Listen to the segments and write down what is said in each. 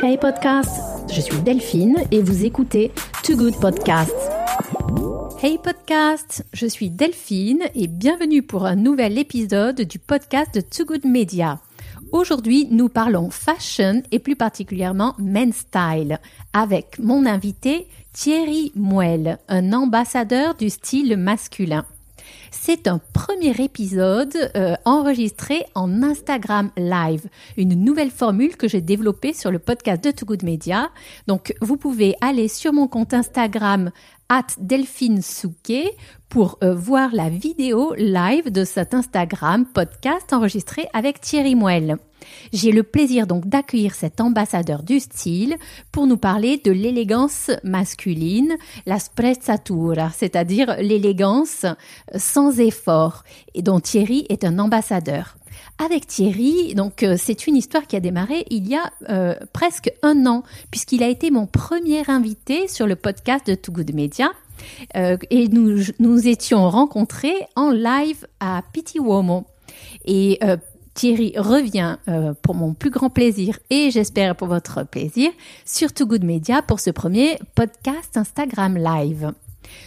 Hey podcast, je suis Delphine et vous écoutez Too Good Podcast. Hey podcast, je suis Delphine et bienvenue pour un nouvel épisode du podcast de Too Good Media. Aujourd'hui, nous parlons fashion et plus particulièrement men's style avec mon invité Thierry Mouel, un ambassadeur du style masculin. C'est un premier épisode euh, enregistré en Instagram Live, une nouvelle formule que j'ai développée sur le podcast de Too Good Media. Donc, vous pouvez aller sur mon compte Instagram at Delphine Souquet pour euh, voir la vidéo live de cet Instagram podcast enregistré avec Thierry Mouel. J'ai le plaisir donc d'accueillir cet ambassadeur du style pour nous parler de l'élégance masculine, la sprezzatura, c'est-à-dire l'élégance sans effort, et dont Thierry est un ambassadeur. Avec Thierry, donc euh, c'est une histoire qui a démarré il y a euh, presque un an, puisqu'il a été mon premier invité sur le podcast de Too Good Media. Euh, et nous nous étions rencontrés en live à Pitiuomo. Et Thierry revient pour mon plus grand plaisir et j'espère pour votre plaisir sur Too Good Media pour ce premier podcast Instagram Live.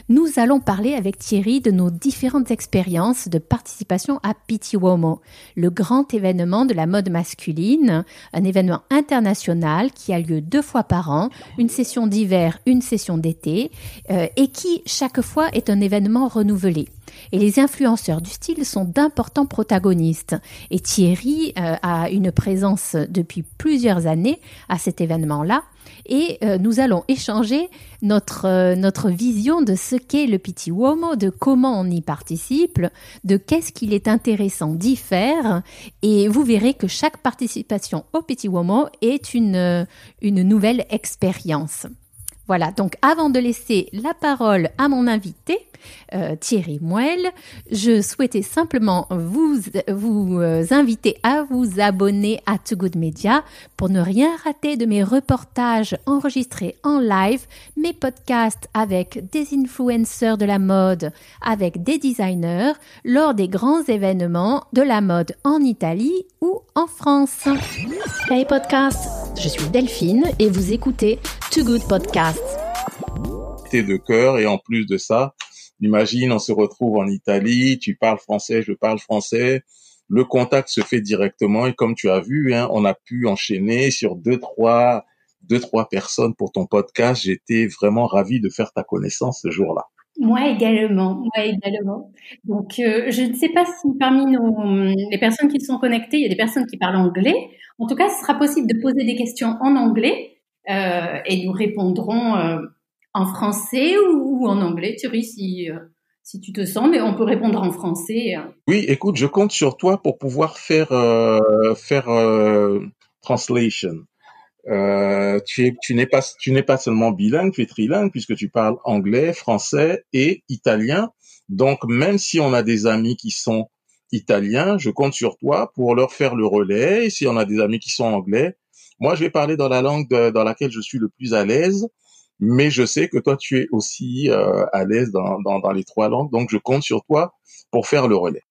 Nous allons parler avec Thierry de nos différentes expériences de participation à Uomo, le grand événement de la mode masculine, un événement international qui a lieu deux fois par an, une session d'hiver, une session d'été, euh, et qui chaque fois est un événement renouvelé. Et les influenceurs du style sont d'importants protagonistes. Et Thierry euh, a une présence depuis plusieurs années à cet événement-là et euh, nous allons échanger notre, euh, notre vision de ce qu'est le Petit Uomo, de comment on y participe, de qu'est-ce qu'il est intéressant d'y faire et vous verrez que chaque participation au Petit Uomo est une, une nouvelle expérience. Voilà, donc avant de laisser la parole à mon invité, euh, Thierry Mouel. Je souhaitais simplement vous, vous euh, inviter à vous abonner à Too Good Media pour ne rien rater de mes reportages enregistrés en live, mes podcasts avec des influenceurs de la mode, avec des designers lors des grands événements de la mode en Italie ou en France. Hey podcast, je suis Delphine et vous écoutez Too Good Podcast. De cœur et en plus de ça, Imagine, on se retrouve en Italie, tu parles français, je parle français. Le contact se fait directement et comme tu as vu, hein, on a pu enchaîner sur deux, trois, deux, trois personnes pour ton podcast. J'étais vraiment ravi de faire ta connaissance ce jour-là. Moi également, moi également. Donc, euh, je ne sais pas si parmi nos, les personnes qui sont connectées, il y a des personnes qui parlent anglais. En tout cas, ce sera possible de poser des questions en anglais euh, et nous répondrons euh, en français ou, en anglais, Thierry, si, si tu te sens, mais on peut répondre en français. Hein. Oui, écoute, je compte sur toi pour pouvoir faire faire euh, tu n'es pas tu n'es pas seulement bilingue, tu es trilingue puisque tu parles anglais, français et italien. Donc même si on a des amis qui sont italiens, je compte sur toi pour leur faire le relais. Et si on a des amis qui sont anglais, moi je vais parler dans la langue dans laquelle je suis le plus à l'aise mais je sais que toi, tu es aussi euh, à l'aise dans, dans, dans, les trois langues, donc je compte sur toi pour faire le relais.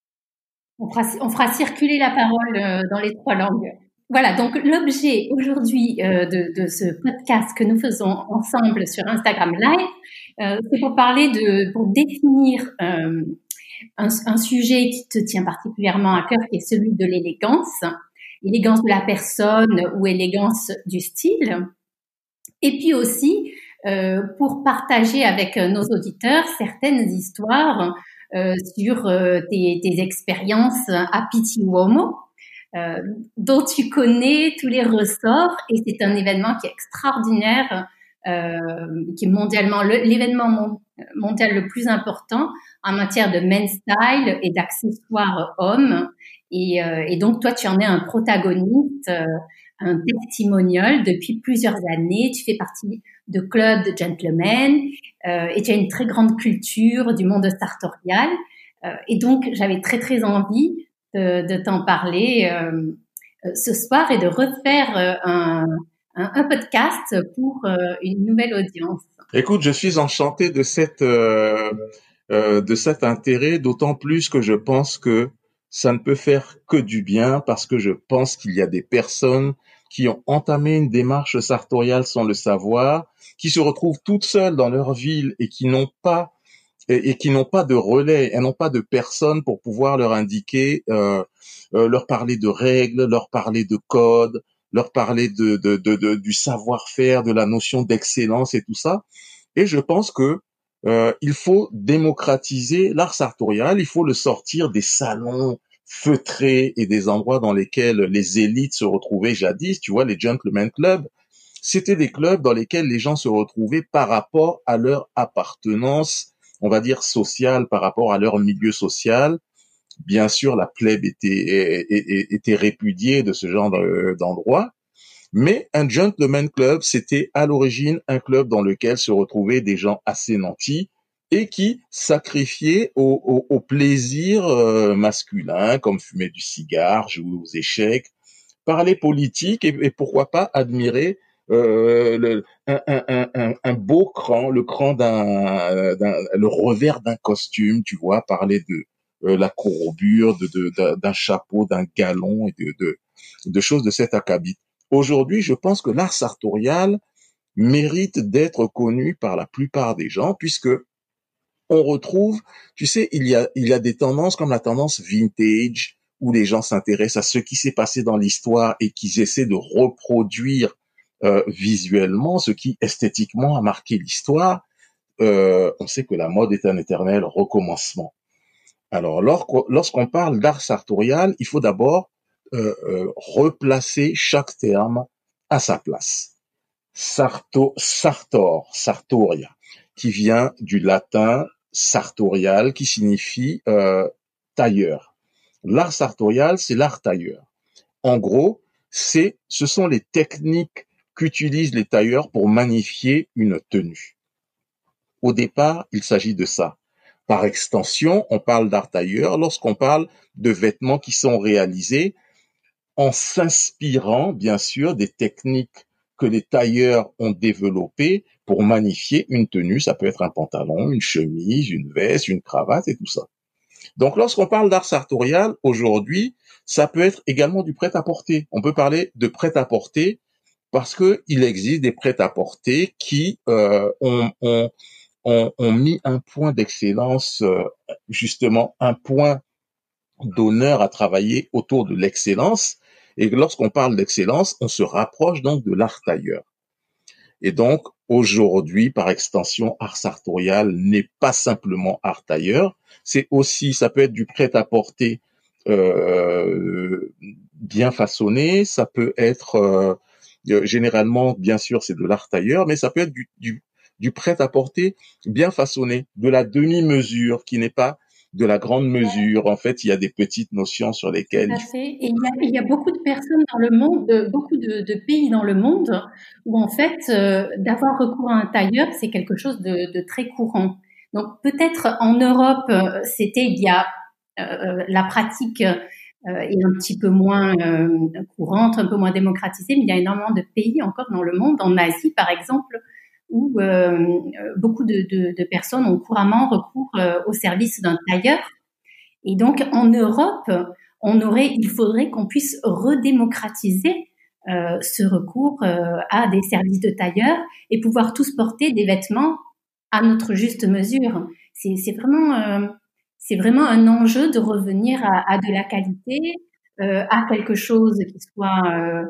On fera, on fera circuler la parole euh, dans les trois langues. Voilà, donc l'objet aujourd'hui euh, de, de, ce podcast que nous faisons ensemble sur Instagram Live, euh, c'est pour parler de, pour définir euh, un, sujet qui te tient particulièrement à cœur, qui est celui de l'élégance, élégance de la personne ou élégance du style. Et puis aussi euh, pour partager avec euh, nos auditeurs certaines histoires sur tes, expériences à Pitiuomo, euh, dont tu connais tous les ressorts et c'est un événement qui est extraordinaire, euh, qui est mondialement l'événement mondial le plus important en matière de men's style et d'accessoires hommes. Et, euh, et, donc toi, tu en es un protagoniste, un testimonial depuis plusieurs années. Tu fais partie de clubs de gentlemen euh, et tu as une très grande culture du monde sartorial. Euh, et donc, j'avais très, très envie de, t'en parler euh, ce soir et de refaire euh, un, un, un, podcast pour euh, une nouvelle audience. Écoute, je suis enchanté de cette de cet intérêt, d'autant plus que je pense que ça ne peut faire que du bien parce que je pense qu'il y a des personnes qui ont entamé une démarche sartoriale sans le savoir, qui se retrouvent toutes seules dans leur ville et qui n'ont pas et, qui n'ont pas de relais, elles n'ont pas de personne pour pouvoir leur indiquer, euh, euh, leur parler de règles, leur parler de codes, leur parler de, de, de, du savoir-faire, de la notion d'excellence et tout ça. Et je pense que euh, il faut démocratiser l'art sartorial, il faut le sortir des salons feutrés et des endroits dans lesquels les élites se retrouvaient jadis, tu vois, les gentlemen clubs. C'était des clubs dans lesquels les gens se retrouvaient par rapport à leur appartenance, on va dire sociale, par rapport à leur milieu social. Bien sûr, la plèbe était, était répudiée de ce genre d'endroit, mais un gentleman club, c'était à l'origine un club dans lequel se retrouvaient des gens assez nantis et qui sacrifiaient au, au, plaisir euh, masculin, comme fumer du cigare, jouer aux échecs, parler politique et, pourquoi pas admirer euh, le, un, un, un, beau cran, le cran d'un, le revers d'un costume, tu vois, parler de euh, la courbure, de, d'un chapeau, d'un galon et de, de, de choses de cet acabit. Aujourd'hui, je pense que l'art sartorial mérite d'être connu par la plupart des gens puisque on retrouve, tu sais, il y a, il y a des tendances comme la tendance vintage où les gens s'intéressent à ce qui s'est passé dans l'histoire et qu'ils essaient de reproduire euh, visuellement ce qui esthétiquement a marqué l'histoire. Euh, on sait que la mode est un éternel recommencement. Alors, lorsqu'on parle d'art sartorial, il faut d'abord euh, euh, replacer chaque terme à sa place. Sarto, sartor, sartoria, qui vient du latin sartorial, qui signifie euh, tailleur. L'art sartorial, c'est l'art tailleur. En gros, c'est, ce sont les techniques qu'utilisent les tailleurs pour magnifier une tenue. Au départ, il s'agit de ça. Par extension, on parle d'art tailleur lorsqu'on parle de vêtements qui sont réalisés en s'inspirant bien sûr des techniques que les tailleurs ont développées pour magnifier une tenue. Ça peut être un pantalon, une chemise, une veste, une cravate et tout ça. Donc lorsqu'on parle d'art sartorial aujourd'hui, ça peut être également du prêt-à-porter. On peut parler de prêt-à-porter parce que il existe des prêt-à-porter qui euh, ont, ont, ont, ont, mis un point d'excellence, euh, justement un point d'honneur à travailler autour de l'excellence et lorsqu'on parle d'excellence, on se rapproche donc de l'art tailleur. Et donc, aujourd'hui, par extension, art sartorial n'est pas simplement art tailleur, c'est aussi, ça peut être du prêt-à-porter euh, bien façonné, ça peut être euh, généralement, bien sûr, c'est de l'art tailleur, mais ça peut être du, du, du prêt-à-porter bien façonné, de la demi-mesure qui n'est pas de la grande mesure. En fait, il y a des petites notions sur lesquelles. Tout à fait. Et il y, a, il y a, beaucoup de personnes dans le monde, beaucoup de, de pays dans le monde, où en fait, euh, d'avoir recours à un tailleur, c'est quelque chose de, de, très courant. Donc peut-être en Europe, euh, c'était il y a euh, la pratique est un petit peu moins courante, un peu moins démocratisée, mais il y a énormément de pays encore dans le monde, en Asie par exemple, où euh, beaucoup de, personnes ont couramment recours euh, au service d'un tailleur. Et donc en Europe, on aurait, il faudrait qu'on puisse redémocratiser euh, ce recours euh, à des services de tailleur et pouvoir tous porter des vêtements à notre juste mesure. C'est vraiment, euh, c'est vraiment un enjeu de revenir à, de la qualité, à quelque chose qui soit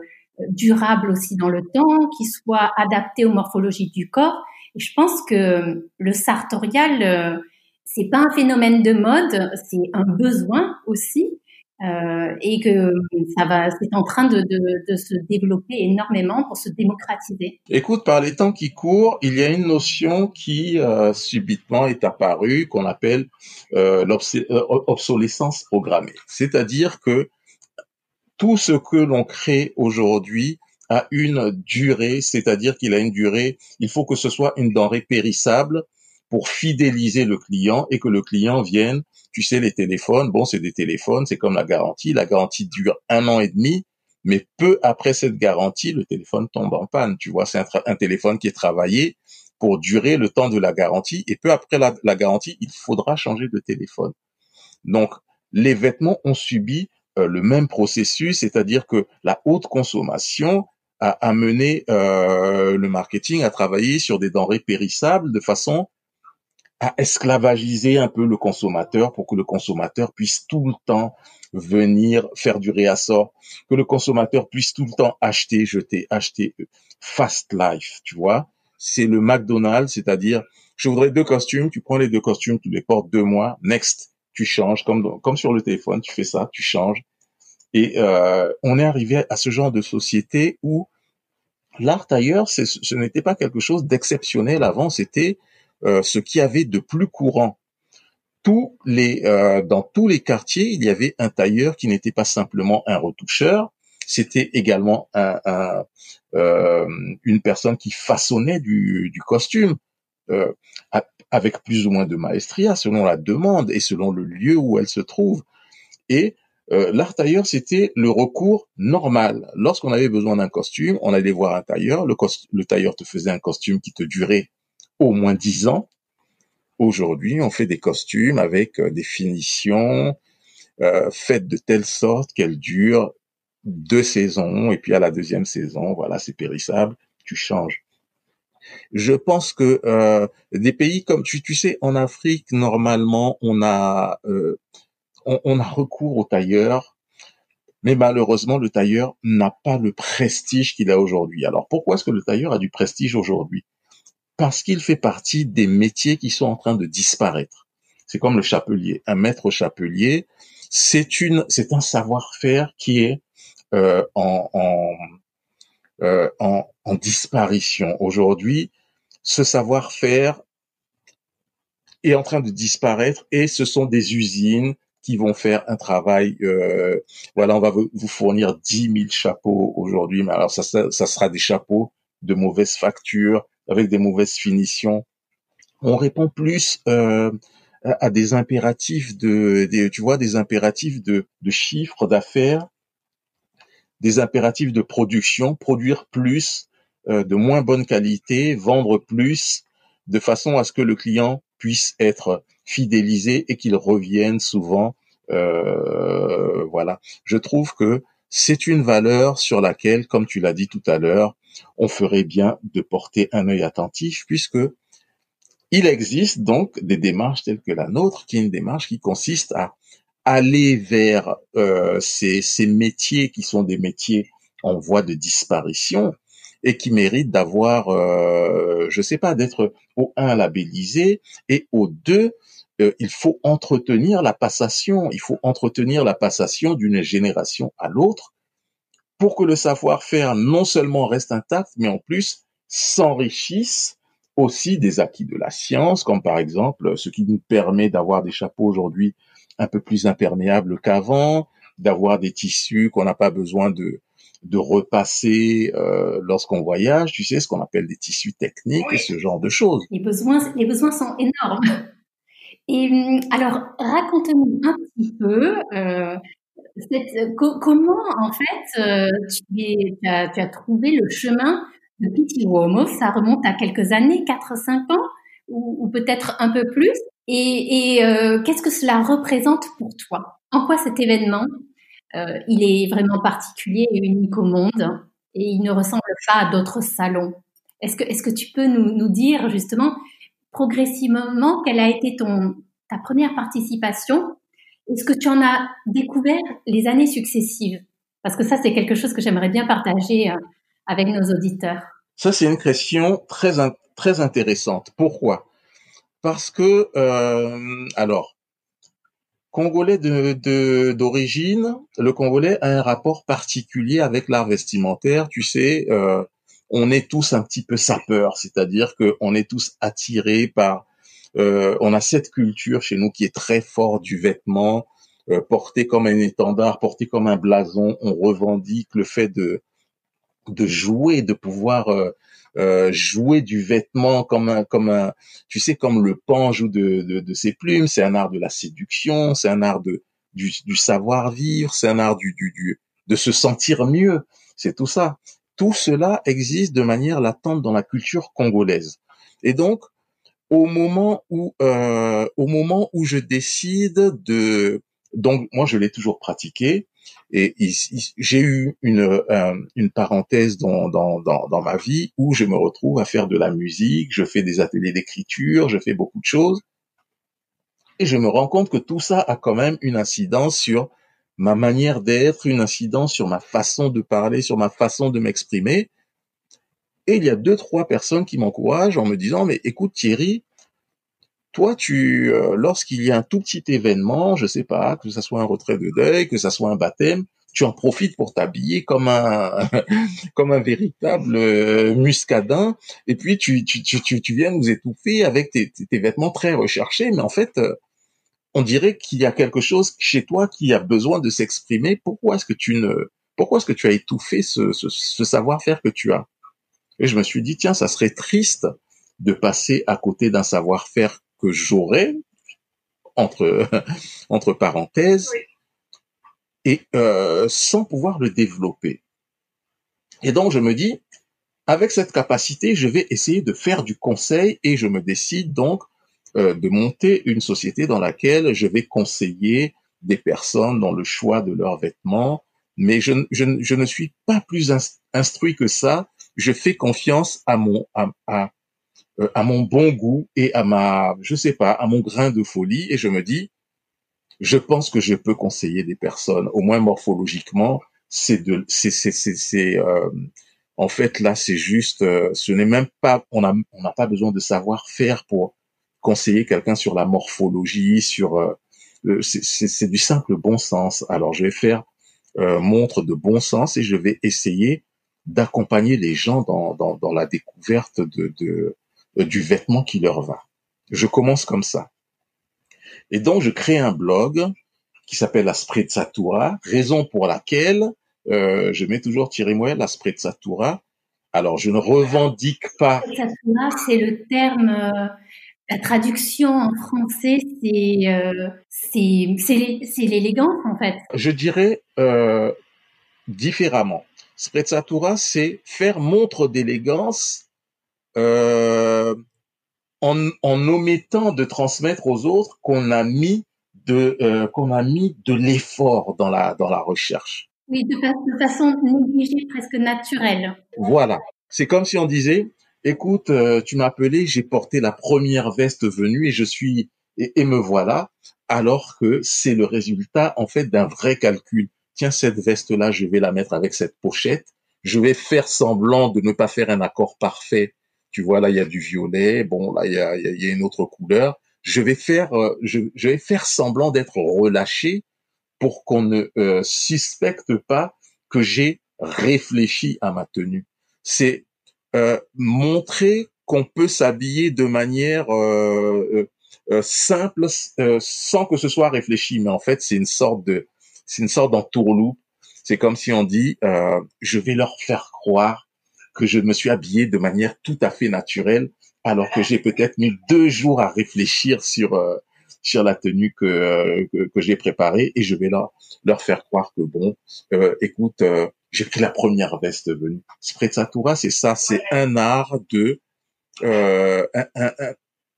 durable aussi dans le temps, qui soit adapté aux morphologies du corps. Et je pense que le sartorial, euh, c'est pas un phénomène de mode, c'est un besoin aussi, euh, et que ça va, c'est en train de, de, de, se développer énormément pour se démocratiser. Écoute, par les temps qui courent, il y a une notion qui euh, subitement est apparue qu'on appelle euh, l'obsolescence programmée, c'est-à-dire que tout ce que l'on crée aujourd'hui a une durée, c'est-à-dire qu'il a une durée, il faut que ce soit une denrée périssable pour fidéliser le client et que le client vienne. Tu sais, les téléphones, bon, c'est des téléphones, c'est comme la garantie. La garantie dure un an et demi, mais peu après cette garantie, le téléphone tombe en panne. Tu vois, c'est un, téléphone qui est travaillé pour durer le temps de la garantie et peu après la, garantie, il faudra changer de téléphone. Donc, les vêtements ont subi euh, le même processus, c'est-à-dire que la haute consommation à amener euh, le marketing à travailler sur des denrées périssables de façon à esclavagiser un peu le consommateur pour que le consommateur puisse tout le temps venir faire du réassort, que le consommateur puisse tout le temps acheter, jeter, acheter. Fast life, tu vois. C'est le McDonald's, c'est-à-dire, je voudrais deux costumes, tu prends les deux costumes, tu les portes deux mois, next, tu changes, comme, comme sur le téléphone, tu fais ça, tu changes. Et euh, on est arrivé à ce genre de société où l'art ailleurs, ce n'était pas quelque chose d'exceptionnel avant, c'était euh, ce qui avait de plus courant. Tous les, euh, dans tous les quartiers, il y avait un tailleur qui n'était pas simplement un retoucheur, c'était également un, un, euh, une personne qui façonnait du, costume euh, avec plus ou moins de maestria selon la demande et selon le lieu où elle se trouve. Et euh, l'art tailleur, c'était le recours normal. Lorsqu'on avait besoin d'un costume, on allait voir un tailleur. Le, le, tailleur te faisait un costume qui te durait au moins dix ans. Aujourd'hui, on fait des costumes avec euh, des finitions euh, faites de telle sorte qu'elles durent deux saisons et puis à la deuxième saison, voilà, c'est périssable, tu changes. Je pense que euh, des pays comme tu, sais, en Afrique, normalement, on a on, a recours au tailleur, mais malheureusement, le tailleur n'a pas le prestige qu'il a aujourd'hui. Alors pourquoi est-ce que le tailleur a du prestige aujourd'hui? Parce qu'il fait partie des métiers qui sont en train de disparaître. C'est comme le chapelier. Un maître chapelier, c'est une, c'est un savoir-faire qui est euh, en, en, euh, en, en disparition. Aujourd'hui, ce savoir-faire est en train de disparaître et ce sont des usines qui vont faire un travail. Euh, voilà, on va vous fournir 10 000 chapeaux aujourd'hui, mais alors ça, ça, sera des chapeaux de mauvaise facture, avec des mauvaises finitions. On répond plus euh, à des impératifs de, tu vois, des impératifs de, de chiffre d'affaires, des impératifs de production, produire plus, euh, de moins bonne qualité, vendre plus, de façon à ce que le client puisse être fidélisé et qu'il revienne souvent. Euh, voilà, je trouve que c'est une valeur sur laquelle, comme tu l'as dit tout à l'heure, on ferait bien de porter un œil attentif, puisque il existe donc des démarches telles que la nôtre, qui est une démarche qui consiste à aller vers euh, ces, métiers qui sont des métiers en voie de disparition et qui méritent d'avoir, euh, je sais pas, d'être au un labellisé et au deux, euh, il faut entretenir la passation. Il faut entretenir la passation d'une génération à l'autre pour que le savoir-faire non seulement reste intact, mais en plus s'enrichisse aussi des acquis de la science, comme par exemple ce qui nous permet d'avoir des chapeaux aujourd'hui un peu plus imperméables qu'avant, d'avoir des tissus qu'on n'a pas besoin de, de repasser euh, lorsqu'on voyage, tu sais, ce qu'on appelle des tissus techniques et ce genre de choses. Les besoins, les besoins sont énormes. Et hum, alors, raconte-nous un petit peu euh, cette, comment, en fait, euh, tu, as, trouvé le chemin de Petit Uomo. Ça remonte à quelques années, 4-5 ans, ou, peut-être un peu plus? Et, euh, qu'est-ce que cela représente pour toi? En quoi cet événement euh, il est vraiment particulier et unique au monde et il ne ressemble pas à d'autres salons? Est-ce que, est-ce que tu peux nous, nous dire justement progressivement quelle a été ton, ta première participation Est-ce que tu en as découvert les années successives? Parce que ça, c'est quelque chose que j'aimerais bien partager euh, avec nos auditeurs. Ça, c'est une question très, très intéressante. Pourquoi? Parce que, euh, alors, Congolais d'origine, le Congolais a un rapport particulier avec l'art vestimentaire. Tu sais, euh, on est tous un petit peu sapeurs, c'est-à-dire que on est tous attirés par. Euh, on a cette culture chez nous qui est très fort du vêtement, euh, porté comme un étendard, porté comme un blason. On revendique le fait de de jouer, de pouvoir euh, euh, jouer du vêtement comme un, comme un, tu sais, comme le pan joue de, de, de ses plumes. C'est un art de la séduction, c'est un art de du, du savoir-vivre, c'est un art du, du, du de se sentir mieux. C'est tout ça. Tout cela existe de manière latente dans la culture congolaise. Et donc, au moment où, euh, au moment où je décide de, donc moi je l'ai toujours pratiqué, Et j'ai eu une, une parenthèse dans, dans, dans ma vie où je me retrouve à faire de la musique, je fais des ateliers d'écriture, je fais beaucoup de choses. Et je me rends compte que tout ça a quand même une incidence sur ma manière d'être, une incidence sur ma façon de parler, sur ma façon de m'exprimer. Et il y a deux, trois personnes qui m'encouragent en me disant, mais écoute Thierry, toi, tu, euh, lorsqu'il y a un tout petit événement, je sais pas, que ce soit un retrait de deuil, que ce soit un baptême, tu en profites pour t'habiller comme un comme un véritable euh, muscadin, et puis tu, tu, tu, tu viens nous étouffer avec tes, tes, vêtements très recherchés, mais en fait, euh, on dirait qu'il y a quelque chose chez toi qui a besoin de s'exprimer. Pourquoi est-ce que tu ne, pourquoi est-ce que tu as étouffé ce, ce, ce savoir-faire que tu as? Et je me suis dit, tiens, ça serait triste de passer à côté d'un savoir-faire que j'aurais, entre, entre parenthèses, et euh, sans pouvoir le développer. Et donc je me dis, avec cette capacité, je vais essayer de faire du conseil et je me décide donc euh, de monter une société dans laquelle je vais conseiller des personnes dans le choix de leurs vêtements, mais je, je, je ne suis pas plus instruit que ça. Je fais confiance à mon à, à, euh, à mon bon goût et à ma, je sais pas, à mon grain de folie, et je me dis, je pense que je peux conseiller des personnes, au moins morphologiquement, c'est de, c'est, c'est, c'est, euh, en fait là, c'est juste, euh, ce n'est même pas, on a, on n'a pas besoin de savoir faire pour conseiller quelqu'un sur la morphologie, sur, euh, c'est, c'est, du simple bon sens. Alors je vais faire montre de bon sens et je vais essayer d'accompagner les gens dans, dans, dans la découverte de, de, euh, du vêtement qui leur va. Je commence comme ça. Et donc, je crée un blog qui s'appelle la Sprezzatura, raison pour laquelle euh, je mets toujours Thierry Moël, Sprezzatura. Alors, je ne revendique pas... C'est le terme... Euh, la traduction en français, c'est euh, c'est l'élégance en fait. Je dirais euh, différemment. Sprezzatura, c'est faire montre d'élégance euh, en, en, omettant de transmettre aux autres qu'on a mis de euh, qu'on a mis de l'effort dans la dans la recherche. Oui, de, de, façon négligée, presque naturelle. Voilà. C'est comme si on disait, écoute, euh, tu m'as appelé, j'ai porté la première veste venue et je suis et, et me voilà, alors que c'est le résultat en fait d'un vrai calcul. Tiens, cette veste-là, je vais la mettre avec cette pochette. Je vais faire semblant de ne pas faire un accord parfait tu vois là il y a du violet, bon là il y a, y a, une autre couleur. Je vais faire, euh, je, je vais faire semblant d'être relâché pour qu'on ne euh, suspecte pas que j'ai réfléchi à ma tenue. C'est euh, montrer qu'on peut s'habiller de manière euh, simple sans que ce soit réfléchi, mais en fait c'est une sorte de, c'est une sorte d'entourloupe. C'est comme si on dit, je vais leur faire croire que je me suis habillé de manière tout à fait naturelle, alors que j'ai peut-être mis deux jours à réfléchir sur euh, sur la tenue que euh, que, j'ai préparée, et je vais leur leur faire croire que bon, euh, écoute, j'ai pris la première veste venue. Sprezzatura, c'est ça, c'est un art de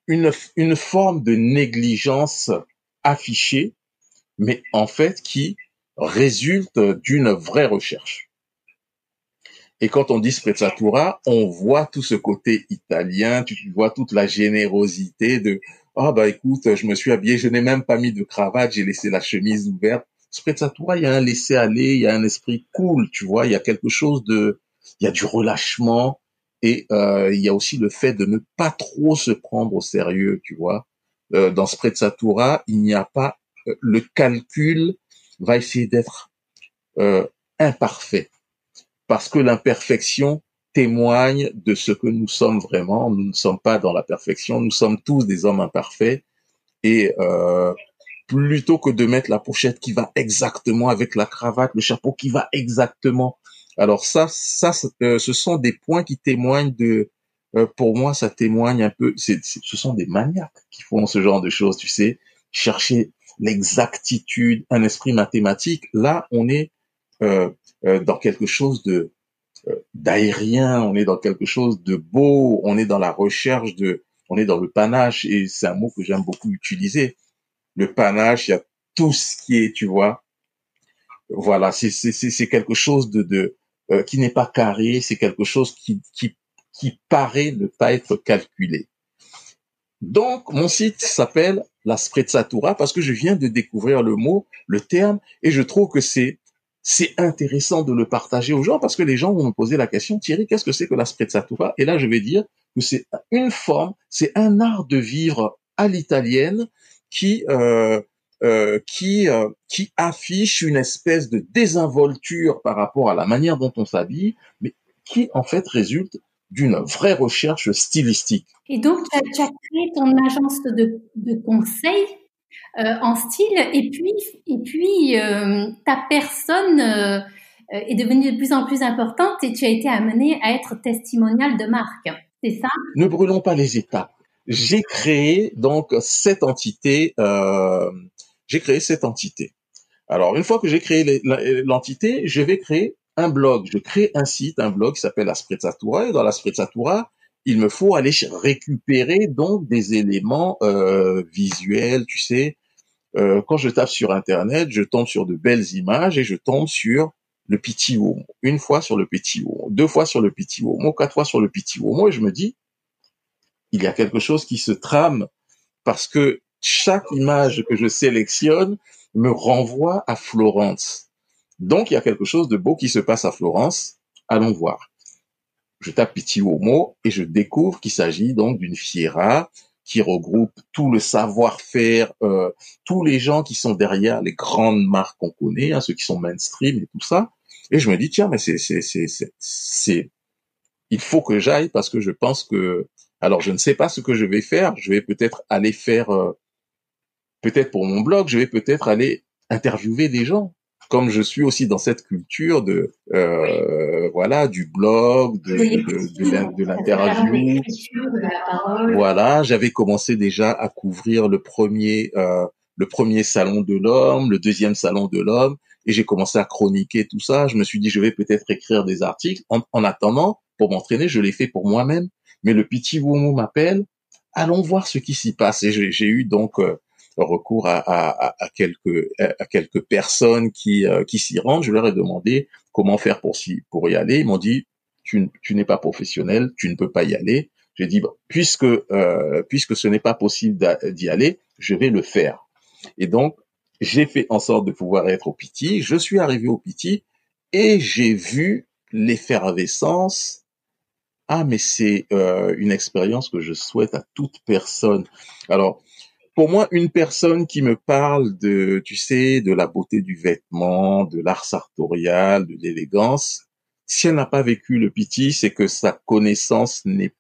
une une forme de négligence affichée, mais en fait qui résulte d'une vraie recherche. Et quand on dit sprezzatura, on voit tout ce côté italien, tu vois toute la générosité de ah bah écoute, je me suis habillé, je n'ai même pas mis de cravate, j'ai laissé la chemise ouverte. Sprezzatura, il y a un laisser aller, il y a un esprit cool, tu vois, il y a quelque chose de, il y a du relâchement et euh, il y a aussi le fait de ne pas trop se prendre au sérieux, tu vois. Euh, dans sprezzatura, il n'y a pas le calcul va essayer d'être euh, imparfait parce que l'imperfection témoigne de ce que nous sommes vraiment. Nous ne sommes pas dans la perfection, nous sommes tous des hommes imparfaits. Et euh, plutôt que de mettre la pochette qui va exactement avec la cravate, le chapeau qui va exactement. Alors ça, ça, euh, ce sont des points qui témoignent de. Euh, pour moi, ça témoigne un peu. ce sont des maniaques qui font ce genre de choses, tu sais, chercher l'exactitude, un esprit mathématique. Là, on est euh, euh, dans quelque chose de euh, d'aérien, on est dans quelque chose de beau, on est dans la recherche de, on est dans le panache et c'est un mot que j'aime beaucoup utiliser. Le panache, il y a tout ce qui est, tu vois, voilà, c'est quelque chose de, de euh, qui n'est pas carré, c'est quelque chose qui, qui, qui paraît ne pas être calculé. Donc, mon site s'appelle la Sprezzatura parce que je viens de découvrir le mot, le terme, et je trouve que c'est c'est intéressant de le partager aux gens parce que les gens vont me poser la question, Thierry, qu'est-ce que c'est que la sprezzatura? Et là, je vais dire que c'est une forme, c'est un art de vivre à l'italienne qui euh, euh, qui euh, qui affiche une espèce de désinvolture par rapport à la manière dont on s'habille, mais qui en fait résulte d'une vraie recherche stylistique. Et donc, tu as, créé ton agence de, de conseil euh, en style, et puis, et puis euh, ta personne euh, est devenue de plus en plus importante et tu as été amené à être testimonial de marque. C'est ça? Ne brûlons pas les étapes. J'ai créé donc cette entité. j'ai créé cette entité. Alors, une fois que j'ai créé l'entité, je vais créer un blog. Je crée un site, un blog qui s'appelle la Sprezzatura. Et dans la Sprezzatura, il me faut aller récupérer donc des éléments euh, visuels, tu sais. Euh, quand je tape sur Internet, je tombe sur de belles images et je tombe sur le petit. Une fois sur le petit deux fois sur le petit quatre fois sur le petit homo, et je me dis, il y a quelque chose qui se trame parce que chaque image que je sélectionne me renvoie à Florence. Donc, il y a quelque chose de beau qui se passe à Florence. Allons voir. Je tape Petit Homo et je découvre qu'il s'agit donc d'une fiera qui regroupe tout le savoir-faire, euh, tous les gens qui sont derrière les grandes marques qu'on connaît, hein, ceux qui sont mainstream et tout ça. Et je me dis tiens mais c'est c'est c'est c'est il faut que j'aille parce que je pense que alors je ne sais pas ce que je vais faire. Je vais peut-être aller faire euh, peut-être pour mon blog, je vais peut-être aller interviewer des gens comme je suis aussi dans cette culture de euh, voilà du blog, de, de, de l'interview, voilà, j'avais commencé déjà à couvrir le premier euh, le premier salon de l'homme, le deuxième salon de l'homme, et j'ai commencé à chroniquer tout ça. Je me suis dit je vais peut-être écrire des articles. En, en attendant, pour m'entraîner, je l'ai fait pour moi-même. Mais le petit Womo m'appelle. Allons voir ce qui s'y passe. Et j'ai eu donc euh, recours à, à, à, quelques à quelques personnes qui euh, qui s'y rendent. Je leur ai demandé comment faire pour pour y aller. Ils m'ont dit tu, tu n'es pas professionnel, tu ne peux pas y aller. J'ai dit puisque euh, puisque ce n'est pas possible d'y aller, je vais le faire. Et donc j'ai fait en sorte de pouvoir être au Piti. Je suis arrivé au Piti et j'ai vu l'effervescence. Ah mais c'est euh, une expérience que je souhaite à toute personne. Alors pour moi, une personne qui me parle de, tu sais, de la beauté du vêtement, de l'art sartorial, de l'élégance, si elle n'a pas vécu le piti, c'est que sa connaissance n'est,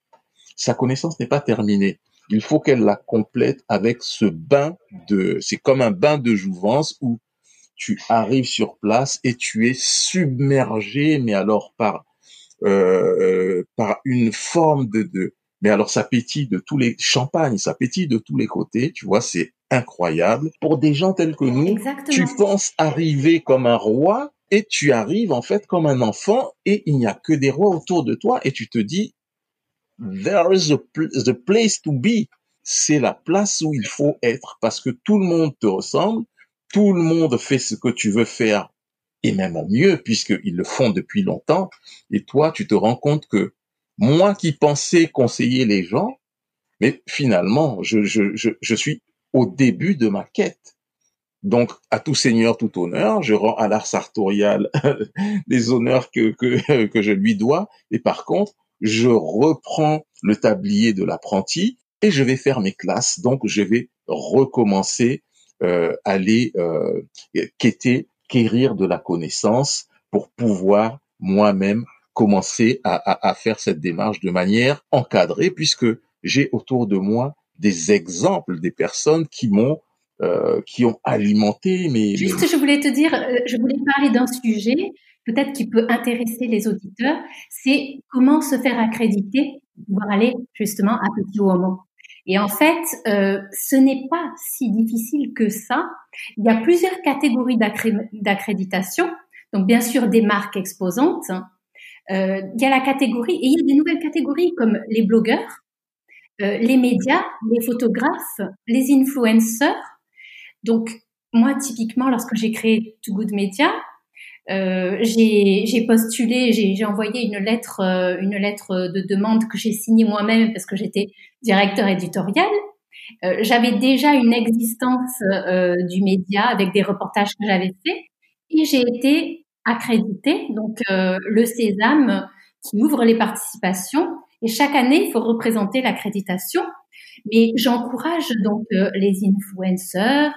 sa connaissance n'est pas terminée. Il faut qu'elle la complète avec ce bain de, c'est comme un bain de jouvence où tu arrives sur place et tu es submergé, mais alors par, euh, par une forme de, de, mais alors ça pétille de tous les champagnes, ça pétille de tous les côtés, tu vois, c'est incroyable. Pour des gens tels que nous, tu penses arriver comme un roi et tu arrives en fait comme un enfant et il n'y a que des rois autour de toi et tu te dis there is a the place to be. C'est la place où il faut être parce que tout le monde te ressemble, tout le monde fait ce que tu veux faire et même en mieux puisqu'ils le font depuis longtemps et toi tu te rends compte que moi qui pensais conseiller les gens, mais finalement, je, suis au début de ma quête. Donc, à tout seigneur, tout honneur, je rends à l'art sartorial les honneurs que, que, que je lui dois. Et par contre, je reprends le tablier de l'apprenti et je vais faire mes classes. Donc, je vais recommencer, euh, aller euh, quêter, quérir de la connaissance pour pouvoir moi-même commencer à, à, faire cette démarche de manière encadrée, puisque j'ai autour de moi des exemples des personnes qui m'ont euh, qui ont alimenté mes. Juste, je voulais te dire, euh, je voulais parler d'un sujet peut-être qui peut intéresser les auditeurs, c'est comment se faire accréditer pour aller justement à Petit Homo. Et en fait, euh, ce n'est pas si difficile que ça. Il y a plusieurs catégories d'accréditation. Donc bien sûr des marques exposantes, euh, il y a la catégorie, et il y a des nouvelles catégories comme les blogueurs, euh, les médias, les photographes, les influenceurs. Donc, moi, typiquement, lorsque j'ai créé Too Good Media, Euh, j'ai postulé, j'ai envoyé une lettre, euh, une lettre de demande que j'ai signée moi-même parce que j'étais directeur éditorial. Euh, j'avais déjà une existence euh, du média avec des reportages que j'avais faits et j'ai été accréditée. Donc euh, le Sésame qui ouvre les participations et chaque année il faut représenter l'accréditation. Mais j'encourage donc les influenceurs,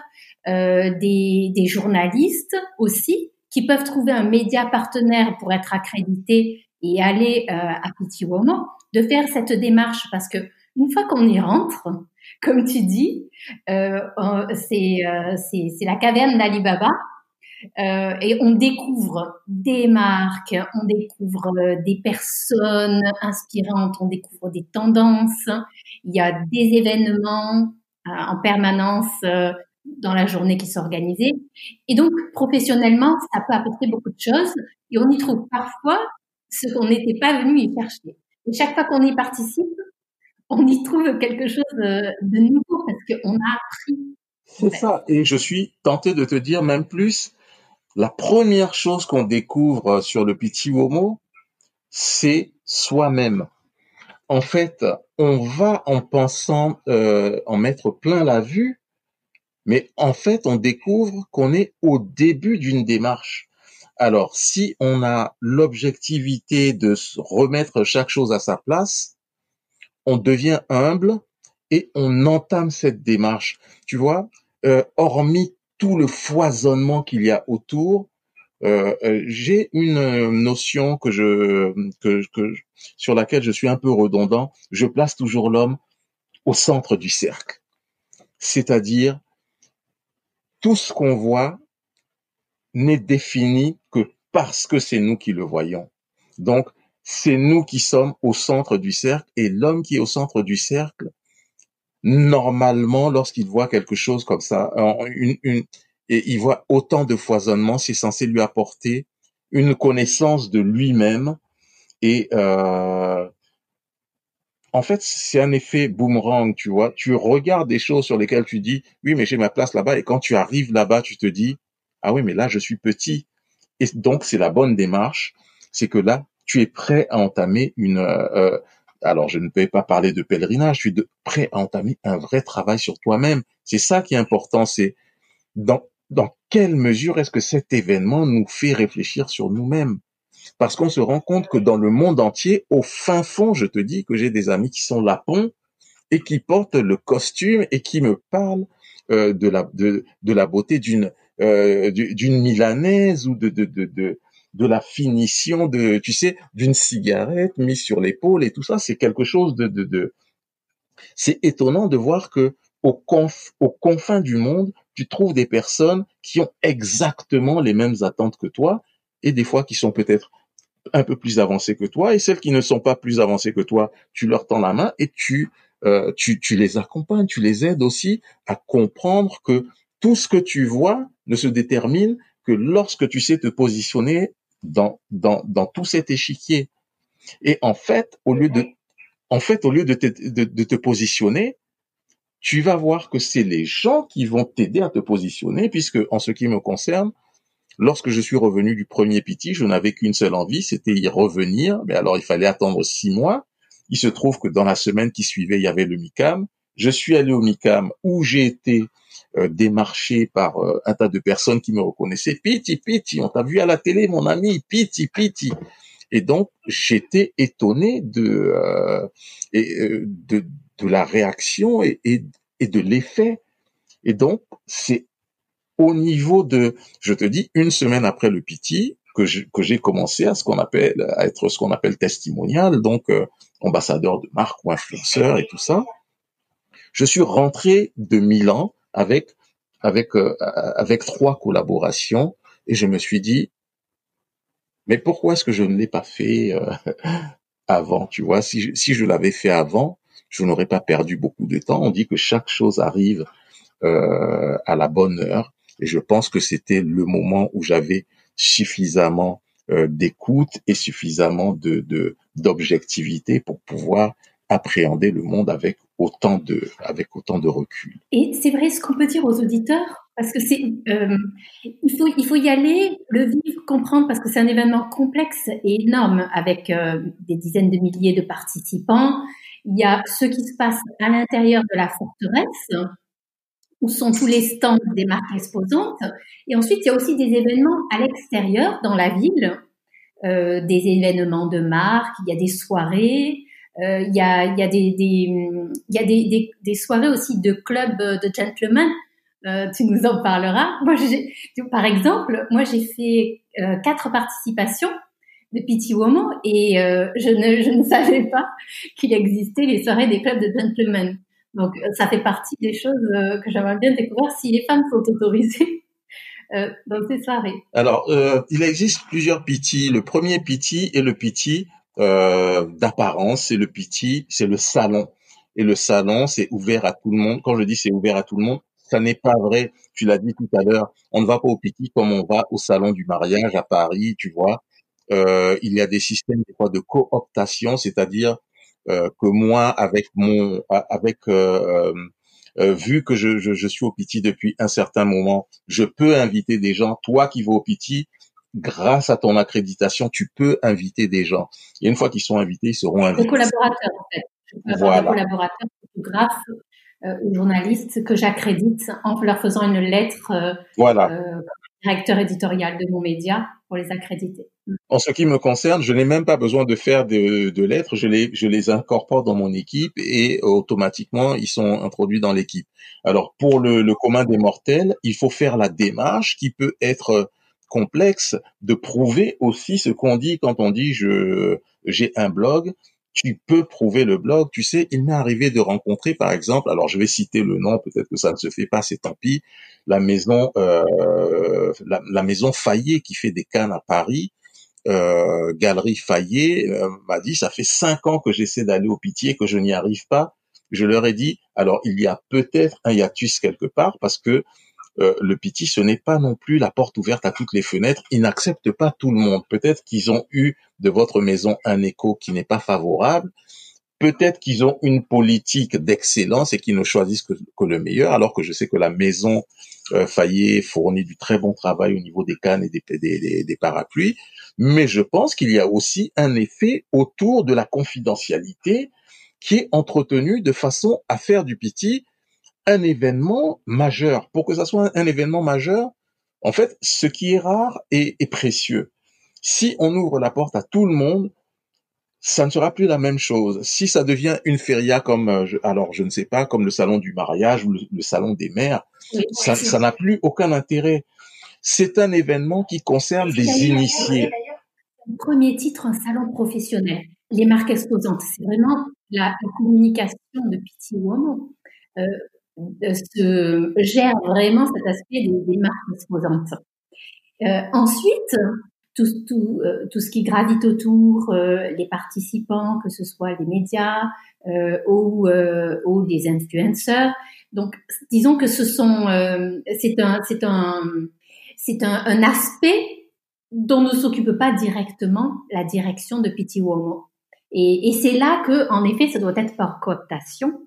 des, des journalistes aussi qui peuvent trouver un média partenaire pour être accrédités et aller à Petit Moment, de faire cette démarche parce que une fois qu'on y rentre, comme tu dis, euh, euh, c'est la caverne d'Alibaba. Euh, et on découvre des marques, on découvre des personnes inspirantes, on découvre des tendances. Il y a des événements en permanence dans la journée qui s'organisent. Et donc, professionnellement, ça peut apporter beaucoup de choses. Et on y trouve parfois ce qu'on n'était pas venu y chercher. Et chaque fois qu'on y participe, on y trouve quelque chose de nouveau parce qu'on a appris. C'est ça. Et je suis tenté de te dire même plus, la première chose qu'on découvre sur le petit homo, c'est soi-même. En fait, on va en pensant euh, en mettre plein la vue, mais en fait, on découvre qu'on est au début d'une démarche. Alors, si on a l'objectivité de remettre chaque chose à sa place, on devient humble et on entame cette démarche. Tu vois, euh, hormis tout le foisonnement qu'il y a autour, euh, euh, j'ai une notion que je que, que sur laquelle je suis un peu redondant. Je place toujours l'homme au centre du cercle, c'est-à-dire tout ce qu'on voit n'est défini que parce que c'est nous qui le voyons. Donc c'est nous qui sommes au centre du cercle et l'homme qui est au centre du cercle, normalement, lorsqu'il voit quelque chose comme ça, une, une, et il voit autant de foisonnement, c'est censé lui apporter une connaissance de lui-même et euh, en fait, c'est un effet boomerang, tu vois. Tu regardes des choses sur lesquelles tu dis, oui, mais j'ai ma place là-bas. Et quand tu arrives là-bas, tu te dis, ah oui, mais là, je suis petit. Et donc, c'est la bonne démarche. C'est que là, tu es prêt à entamer une euh, euh, alors je ne peux pas parler de pèlerinage, tu es prêt à entamer un vrai travail sur toi-même. C'est ça qui est important, c'est dans dans quelle mesure est-ce que cet événement nous fait réfléchir sur nous-mêmes? Parce qu'on se rend compte que dans le monde entier, au fin fond, je te dis que j'ai des amis qui sont lapons et qui portent le costume et qui me parlent euh, de la de, de la beauté d'une euh, d'une milanaise ou de, de, de de la finition de, tu sais, d'une cigarette mise sur l'épaule et tout ça, c'est quelque chose de, de, de... c'est étonnant de voir que au conf, aux confins du monde, tu trouves des personnes qui ont exactement les mêmes attentes que toi et des fois qui sont peut-être un peu plus avancées que toi et celles qui ne sont pas plus avancées que toi, tu leur tends la main et tu euh, tu, tu les accompagnes, tu les aides aussi à comprendre que tout ce que tu vois ne se détermine que lorsque tu sais te positionner dans, dans, dans tout cet échiquier. Et en fait, au lieu de, en fait, au lieu de te, de, te positionner, tu vas voir que c'est les gens qui vont t'aider à te positionner, puisque en ce qui me concerne, lorsque je suis revenu du premier piti, je n'avais qu'une seule envie, c'était y revenir. Mais alors, il fallait attendre six mois. Il se trouve que dans la semaine qui suivait, il y avait le MICAM. Je suis allé au MICAM où j'ai été euh, démarché par euh, un tas de personnes qui me reconnaissaient. Piti, Piti, on t'a vu à la télé, mon ami, Piti, Piti. Et donc, j'étais étonné de, euh, de, de la réaction et, et, et de l'effet. Et donc, c'est au niveau de, je te dis, une semaine après le Piti, que j'ai commencé à ce qu'on appelle, à être ce qu'on appelle testimonial, donc ambassadeur de marque ou influenceur et tout ça. Je suis rentré de Milan avec avec euh, avec trois collaborations et je me suis dit mais pourquoi est-ce que je ne l'ai pas fait euh, avant tu vois? Si je, si je l'avais fait avant je n'aurais pas perdu beaucoup de temps. On dit que chaque chose arrive euh, à la bonne heure et je pense que c'était le moment où j'avais suffisamment d'écoute et suffisamment de d'objectivité pour pouvoir appréhender le monde avec autant de, avec autant de recul. Et c'est vrai, ce qu'on peut dire aux auditeurs, parce que c'est, euh, il faut, il faut y aller, le vivre, comprendre, parce que c'est un événement complexe et énorme avec euh, des dizaines de milliers de participants. Il y a ce qui se passe à l'intérieur de la forteresse, où sont tous les stands des marques exposantes. Et ensuite, il y a aussi des événements à l'extérieur, dans la ville, euh, des événements de marque, il y a des soirées, il y a, il y a, des, soirées aussi de clubs de gentlemen euh, tu nous en parleras. Par exemple, moi j'ai fait euh, quatre participations de Pity Woman et euh, je ne savais pas qu'il existait les soirées des clubs de gentlemen. Donc ça fait partie des choses que j'aimerais bien découvrir si les femmes sont autorisées dans ces soirées. Alors, il existe plusieurs Pity. Le premier Pity est le Pity d'apparence, c'est le Pity, c'est le salon. Et le salon, c'est ouvert à tout le monde. Quand je dis c'est ouvert à tout le monde, ça n'est pas vrai. Tu l'as dit tout à l'heure. On ne va pas au petit comme on va au salon du mariage à Paris, tu vois. Euh, il y a des systèmes des fois de cooptation, c'est-à-dire euh, que moi, avec mon, avec euh, euh, vu que je, je, je, suis au petit depuis un certain moment, je peux inviter des gens. Toi qui vas au petit, grâce à ton accréditation, tu peux inviter des gens. Et une fois qu'ils sont invités, ils seront invités. Des collaborateurs, en fait. Je peux avoir des collaborateurs, photographes, euh, aux journalistes que j'accrédite en leur faisant une lettre euh, voilà. Euh, directeur éditorial de mon média pour les accréditer. En ce qui me concerne, je n'ai même pas besoin de faire de, de, lettres, je les, je les incorpore dans mon équipe et automatiquement ils sont introduits dans l'équipe. Alors pour le, le commun des mortels, il faut faire la démarche qui peut être complexe de prouver aussi ce qu'on dit quand on dit je j'ai un blog, tu peux prouver le blog. Tu sais, il m'est arrivé de rencontrer, par exemple, alors je vais citer le nom, peut-être que ça ne se fait pas, c'est tant pis, la maison, euh, la, maison Fayet qui fait des cannes à Paris. Euh, Galerie Fayet euh, m'a dit ça fait cinq ans que j'essaie d'aller au Pitié que je n'y arrive pas. Je leur ai dit alors il y a peut-être un hiatus quelque part parce que euh, le piti, ce n'est pas non plus la porte ouverte à toutes les fenêtres. Ils n'acceptent pas tout le monde. Peut-être qu'ils ont eu de votre maison un écho qui n'est pas favorable. Peut-être qu'ils ont une politique d'excellence et qu'ils ne choisissent que, le meilleur, alors que je sais que la maison euh, Fayet fournit du très bon travail au niveau des cannes et des, des, des parapluies. Mais je pense qu'il y a aussi un effet autour de la confidentialité qui est entretenu de façon à faire du piti un événement majeur. Pour que ça soit un, événement majeur, en fait, ce qui est rare est, précieux. Si on ouvre la porte à tout le monde, ça ne sera plus la même chose. Si ça devient une feria comme, euh, alors je ne sais pas, comme le salon du mariage ou le, salon des mères, ça n'a plus aucun intérêt. C'est un événement qui concerne des initiés. Premier titre, un salon professionnel. Les marques exposantes, c'est vraiment la, communication de Pity Woman. Euh, se gère vraiment cet aspect des, marques exposantes. Euh, ensuite, tout, tout, euh, tout, ce qui gravite autour, euh, les participants, que ce soit les médias euh, ou, euh, ou les influenceurs. Donc, disons que ce sont, c'est un, c'est un, c'est un, un, aspect dont ne s'occupe pas directement la direction de Pity Womo. Et, et c'est là que, en effet, ça doit être par cooptation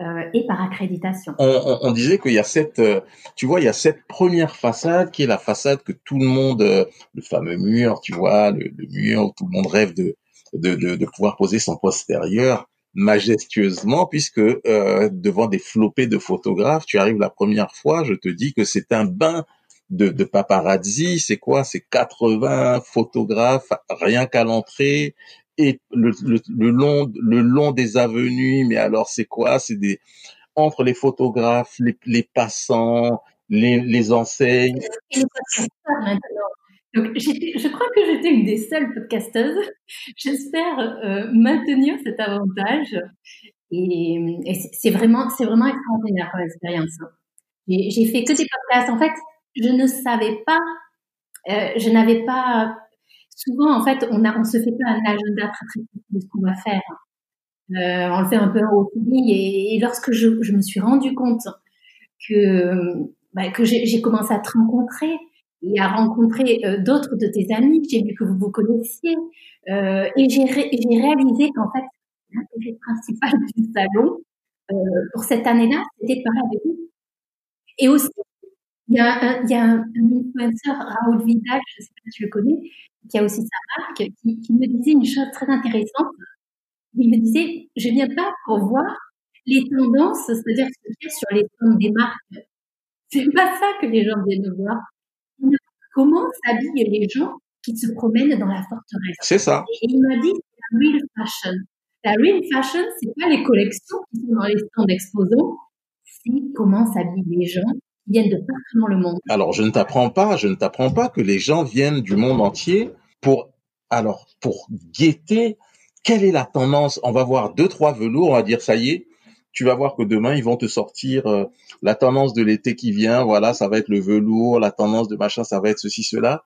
euh, et par accréditation. On, on, disait qu'il y a cette, euh, tu vois, il y a cette première façade qui est la façade que tout le monde, euh, le fameux mur, tu vois, le, mur où tout le monde rêve de, de, de, de pouvoir poser son postérieur majestueusement, puisque euh, devant des flopées de photographes, tu arrives la première fois, je te dis que c'est un bain de, de paparazzi, c'est quoi? C'est 80 photographes rien qu'à l'entrée, et le, le, long le long des avenues mais alors c'est quoi? C'est des entre les photographes les, passants les, les enseignes. Donc je crois que j'étais une des seules podcasteuses. J'espère euh, maintenir cet avantage. Et, c'est vraiment c'est vraiment extraordinaire comme expérience j'ai fait que des podcasts. En fait je ne savais pas euh, je n'avais pas souvent, en fait, on, on se fait pas un agenda très très de ce qu'on va faire. Euh, on le fait un peu au feeling. Et, lorsque je, me suis rendu compte que, bah, j'ai commencé à te rencontrer et à rencontrer euh, d'autres de tes amis, j'ai vu que vous vous connaissiez, euh, et j'ai réalisé qu'en fait, l'intérêt principal du salon pour cette année-là, c'était de parler avec vous. Et aussi Il y a un, a un, influenceur, Raoul Vidal, je ne sais pas si tu le connais, qui a aussi sa marque, qui, qui me disait une chose très intéressante. Il me disait, je viens pas pour voir les tendances, c'est-à-dire ce qu'il y a sur les stands des marques. C'est pas ça que les gens viennent voir. Comment s'habillent les gens qui se promènent dans la forteresse C'est ça. Et il m'a dit, la real fashion. La real fashion, c'est pas les collections qui sont dans les stands d'exposants, c'est comment s'habillent les gens viennent de partout dans le monde. Alors, je ne t'apprends pas, je ne t'apprends pas que les gens viennent du monde entier pour, alors, pour guetter quelle est la tendance? On va voir deux, trois velours, on va dire, ça y est, tu vas voir que demain, ils vont te sortir euh, la tendance de l'été qui vient, voilà, ça va être le velours, la tendance de machin, ça va être ceci, cela.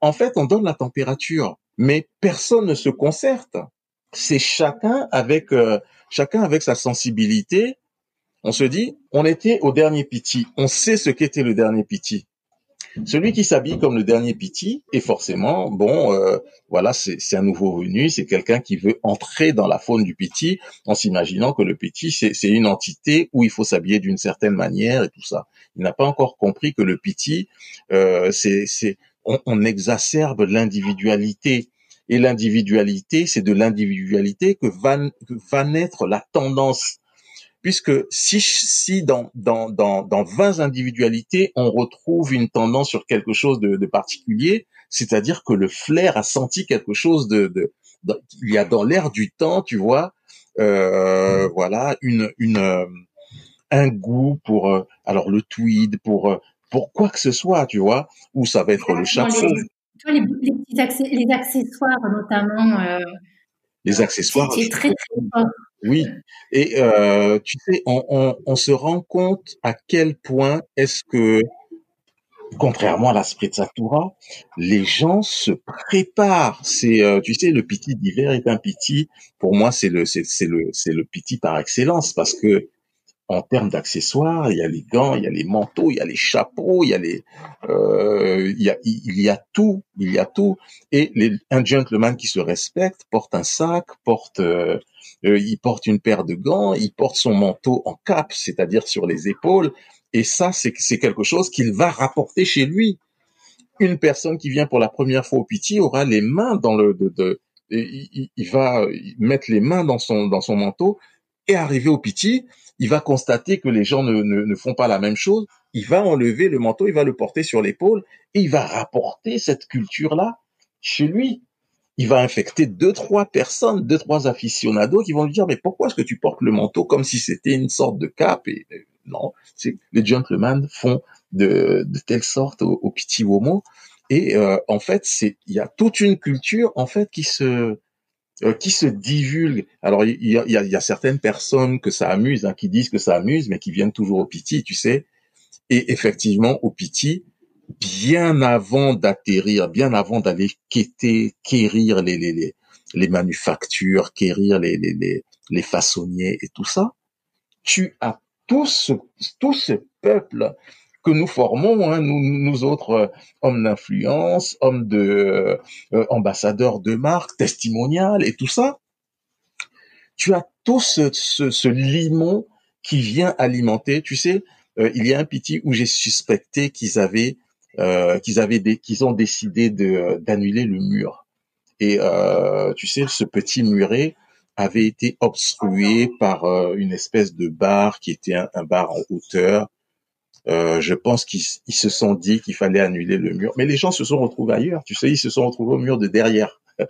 En fait, on donne la température, mais personne ne se concerte. C'est chacun avec euh, chacun avec sa sensibilité. On se dit, on était au dernier piti, on sait ce qu'était le dernier piti. Celui qui s'habille comme le dernier piti est forcément, bon, euh, voilà, c'est un nouveau venu, c'est quelqu'un qui veut entrer dans la faune du piti en s'imaginant que le piti, c'est une entité où il faut s'habiller d'une certaine manière et tout ça. Il n'a pas encore compris que le piti, euh, c'est, on, on exacerbe l'individualité. Et l'individualité, c'est de l'individualité que va, que va naître la tendance puisque si, si dans, dans, dans, dans 20 individualités, on retrouve une tendance sur quelque chose de, de particulier, c'est-à-dire que le flair a senti quelque chose de, de, il y a dans l'air du temps, tu vois, euh, voilà, une, une, euh, un goût pour, euh, alors le tweed, pour, pour quoi que ce soit, tu vois, ou ça va être le chapeau. Les, les, les, les accessoires notamment. Euh, les accessoires. C'est très très fort. Oui, et euh, tu sais, on, se rend compte à quel point est-ce que, contrairement à la Sprezzatura, les gens se préparent. C'est, euh, tu sais, le piti d'hiver est un piti. Pour moi, c'est le, c'est, c'est le, c'est le piti par excellence parce que en termes d'accessoires, il y a les gants, il y a les manteaux, il y a les chapeaux, il y a les, euh, il, y a, il y a tout, il y a tout. Et les, un gentleman qui se respecte porte un sac, porte, euh, euh, il porte une paire de gants, il porte son manteau en cape, c'est-à-dire sur les épaules. Et ça, c'est c'est quelque chose qu'il va rapporter chez lui. Une personne qui vient pour la première fois au Piti aura les mains dans le, de, de il, il, va mettre les mains dans son dans son manteau et arriver au Piti il va constater que les gens ne, ne, ne, font pas la même chose, il va enlever le manteau, il va le porter sur l'épaule et il va rapporter cette culture-là chez lui. Il va infecter deux, trois personnes, deux, trois aficionados qui vont lui dire, mais pourquoi est-ce que tu portes le manteau comme si c'était une sorte de cape? Et euh, non, c'est, les gentlemen font de, de telle sorte au, petit homo. Et euh, en fait, c'est, il y a toute une culture en fait qui se, euh, qui se divulgue. Alors il y a, y, y a, certaines personnes que ça amuse, hein, qui disent que ça amuse, mais qui viennent toujours au piti, tu sais. Et effectivement, au piti, bien avant d'atterrir, bien avant d'aller quêter, quérir les, les, les, les manufactures, quérir les, les, les, les façonniers et tout ça, tu as tout ce, tout ce peuple que nous formons, hein, nous, autres euh, hommes d'influence, hommes de euh, ambassadeurs de marque, testimonial et tout ça, tu as tout ce, limon qui vient alimenter. Tu sais, euh, il y a un petit où j'ai suspecté qu'ils avaient euh, qu'ils avaient qu'ils ont décidé de d'annuler le mur. Et euh, tu sais, ce petit muret avait été obstrué par une espèce de bar qui était un, un bar en hauteur euh, je pense qu'ils se sont dit qu'il fallait annuler le mur. Mais les gens se sont retrouvés ailleurs. Tu sais, ils se sont retrouvés au mur de derrière.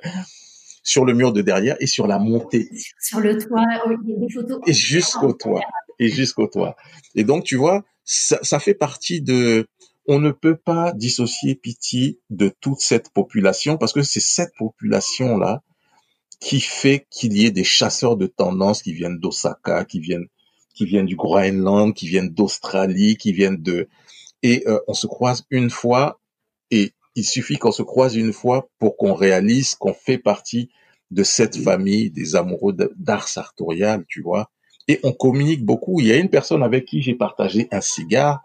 sur le mur de derrière et sur la montée. Sur le toit, il y a des photos. Et jusqu'au toit. Et jusqu'au toit. Et donc, tu vois, ça, ça, fait partie de... On ne peut pas dissocier Piti de toute cette population parce que c'est cette population-là qui fait qu'il y ait des chasseurs de tendance qui viennent d'Osaka, qui viennent qui viennent du Groenland, qui viennent d'Australie, qui viennent de... Et euh, on se croise une fois, et il suffit qu'on se croise une fois pour qu'on réalise qu'on fait partie de cette famille des amoureux d'art sartorial, tu vois. Et on communique beaucoup. Il y a une personne avec qui j'ai partagé un cigare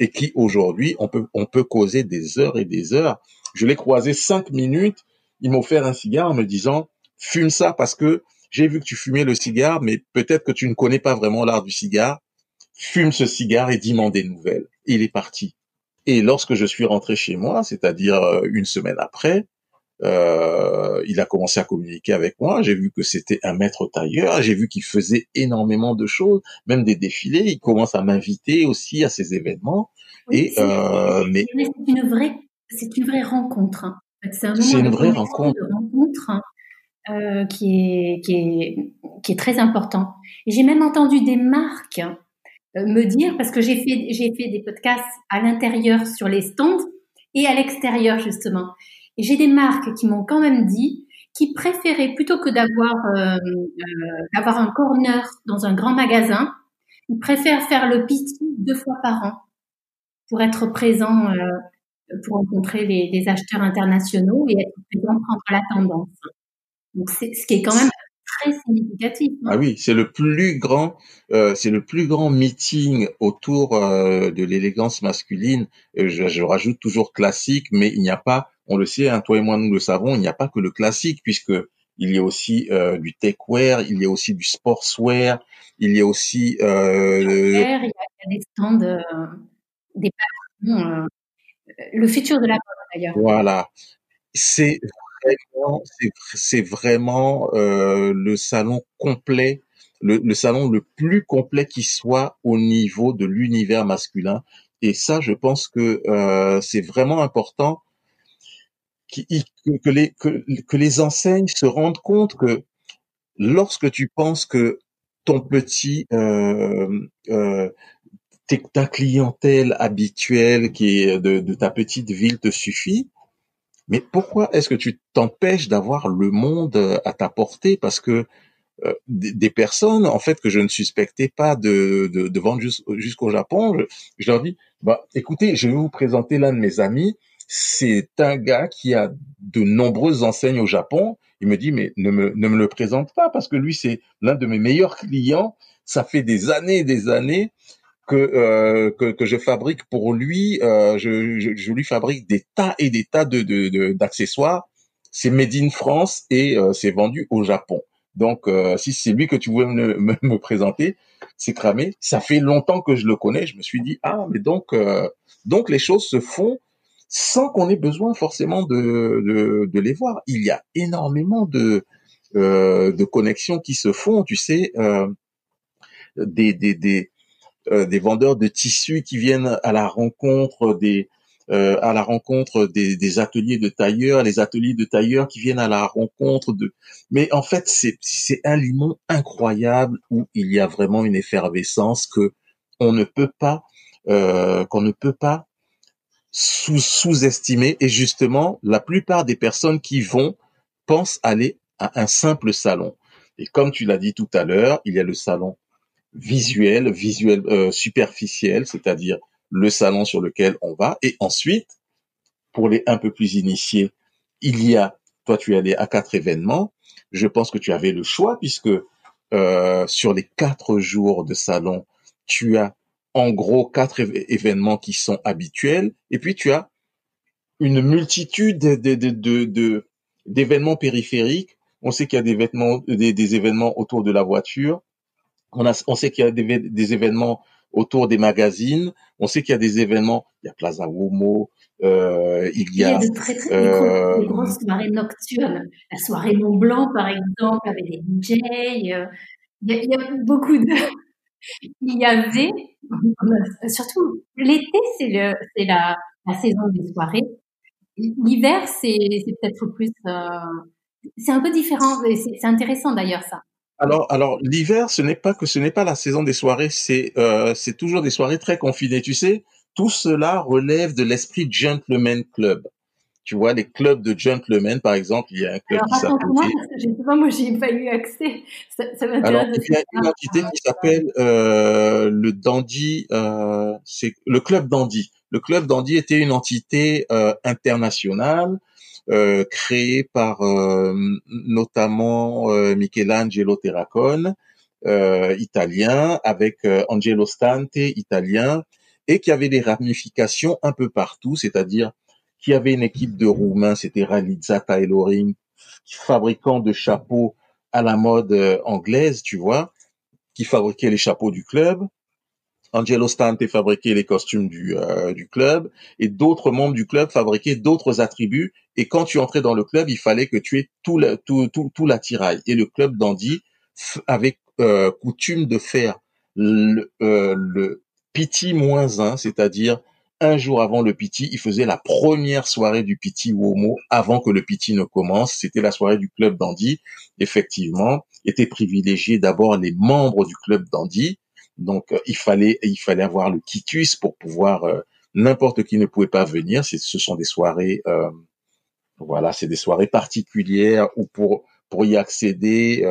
et qui aujourd'hui, on peut, on peut causer des heures et des heures. Je l'ai croisé cinq minutes. Il m'a offert un cigare en me disant, fume ça parce que j'ai vu que tu fumais le cigare, mais peut-être que tu ne connais pas vraiment l'art du cigare. Fume ce cigare et dis-moi des nouvelles. Et il est parti. Et lorsque je suis rentré chez moi, c'est-à-dire euh, une semaine après, euh, il a commencé à communiquer avec moi. J'ai vu que c'était un maître tailleur. J'ai vu qu'il faisait énormément de choses, même des défilés. Il commence à m'inviter aussi à ces événements. et euh, mais c'est une vraie, c'est une vraie rencontre. Hein. C'est un une vraie rencontre. Hein, euh, qui est qui est qui est très important. J'ai même entendu des marques euh, me dire parce que j'ai fait j'ai fait des podcasts à l'intérieur sur les stands et à l'extérieur justement. J'ai des marques qui m'ont quand même dit qu'ils préféraient plutôt que d'avoir euh, euh, d'avoir un corner dans un grand magasin, ils préfèrent faire le petit deux fois par an pour être présent, euh, pour rencontrer les, les, acheteurs internationaux et être présent prendre la tendance. Donc c'est ce qui est quand même très significatif. Hein. Ah oui, c'est le plus grand, euh, c'est le plus grand meeting autour euh, de l'élégance masculine. Je, je, rajoute toujours classique, mais il n'y a pas on le sait, hein, toi et moi nous le savons, il n'y a pas que le classique puisque il y a aussi euh, du techwear, il y a aussi du sportswear, il y a aussi euh, il y a des stands, euh, des euh, le futur de la mode d'ailleurs. Voilà, c'est c'est vraiment euh, le salon complet, le, salon le plus complet qui soit au niveau de l'univers masculin. Et ça, je pense que euh, c'est vraiment important que, les, que, enseignes se rendent compte que lorsque tu penses que ton petit euh, ta clientèle habituelle qui est de, ta petite ville te suffit, mais pourquoi est-ce que tu t'empêches d'avoir le monde à ta portée? Parce que euh, des, personnes, en fait, que je ne suspectais pas de, de, vendre jusqu'au Japon, je, je, leur dis, bah, écoutez, je vais vous présenter l'un de mes amis c'est un gars qui a de nombreuses enseignes au Japon. Il me dit, mais ne me, ne me le présente pas parce que lui, c'est l'un de mes meilleurs clients. Ça fait des années et des années que, euh, que, que, je fabrique pour lui. Euh, je, je, je, lui fabrique des tas et des tas de, de, d'accessoires. C'est made in France et euh, c'est vendu au Japon. Donc, euh, si c'est lui que tu voulais me, me, me présenter, c'est cramé. Ça fait longtemps que je le connais. Je me suis dit, ah, mais donc, euh, donc les choses se font sans qu'on ait besoin forcément de, de, les voir. Il y a énormément de, euh, de connexions qui se font, tu sais, des, des, des, des vendeurs de tissus qui viennent à la rencontre des, à la rencontre des, ateliers de tailleurs, les ateliers de tailleurs qui viennent à la rencontre de. Mais en fait, c'est c'est un limon incroyable où il y a vraiment une effervescence que on ne peut pas euh, qu'on ne peut pas sous, sous-estimé et justement, la plupart des personnes qui vont pensent aller à un simple salon. Et comme tu l'as dit tout à l'heure, il y a le salon visuel, visuel euh, superficiel, c'est-à-dire le salon sur lequel on va. Et ensuite, pour les un peu plus initiés, il y a, toi tu es allé à quatre événements. Je pense que tu avais le choix puisque euh, sur les quatre jours de salon, tu as en gros quatre événements qui sont habituels, et puis tu as une multitude de, d'événements périphériques. On sait qu'il y a des, vêtements, des, événements autour de la voiture. On, a, on sait qu'il y a des, événements autour des magazines. On sait qu'il y a des événements. Il y a Plaza Womo. Euh, il y a, de très, très euh, grosses soirées nocturnes. La soirée Mont Blanc, par exemple, avec des DJ. Euh, il y a, il y a beaucoup de il y avait, surtout l'été, c'est le, c'est la, la saison des soirées. L'hiver, c'est, c'est peut-être plus, euh, c'est un peu différent. C'est, intéressant d'ailleurs ça. Alors, alors l'hiver, ce n'est pas que ce n'est pas la saison des soirées, c'est euh, c'est toujours des soirées très confinées. Tu sais, tout cela relève de l'esprit gentleman club tu vois, les clubs de gentlemen, par exemple, il y a un club qui s'appelle. Moi, je sais pas, moi, j'ai pas eu accès. Ça, ça Alors, il y a une entité qui s'appelle euh, le Dandy, euh, c'est le club Dandy. Le club Dandy était une entité euh, internationale euh, créée par euh, notamment euh, Michelangelo Terracone, italien, avec Angelo Stante, italien, et qui avait des ramifications un peu partout, c'est-à-dire qui avait une équipe de Roumains, c'était Raliza Tailoring, fabricant de chapeaux à la mode anglaise, tu vois, qui fabriquait les chapeaux du club. Angelo Stante fabriquait les costumes du, euh, du club et d'autres membres du club fabriquaient d'autres attributs. Et quand tu entrais dans le club, il fallait que tu aies tout, la, tout, tout, tout l'attirail. Et le club dandy avait euh, coutume de faire le, euh, le moins 1, c'est-à-dire un jour avant le Piti, il faisait la première soirée du Piti Womo avant que le Piti ne commence. C'était la soirée du club dandy. Effectivement, étaient privilégiés d'abord les membres du club dandy. Donc euh, il fallait il fallait avoir le quitus pour pouvoir euh, n'importe qui ne pouvait pas venir. Ce sont des soirées euh, voilà, c'est des soirées particulières où pour pour y accéder,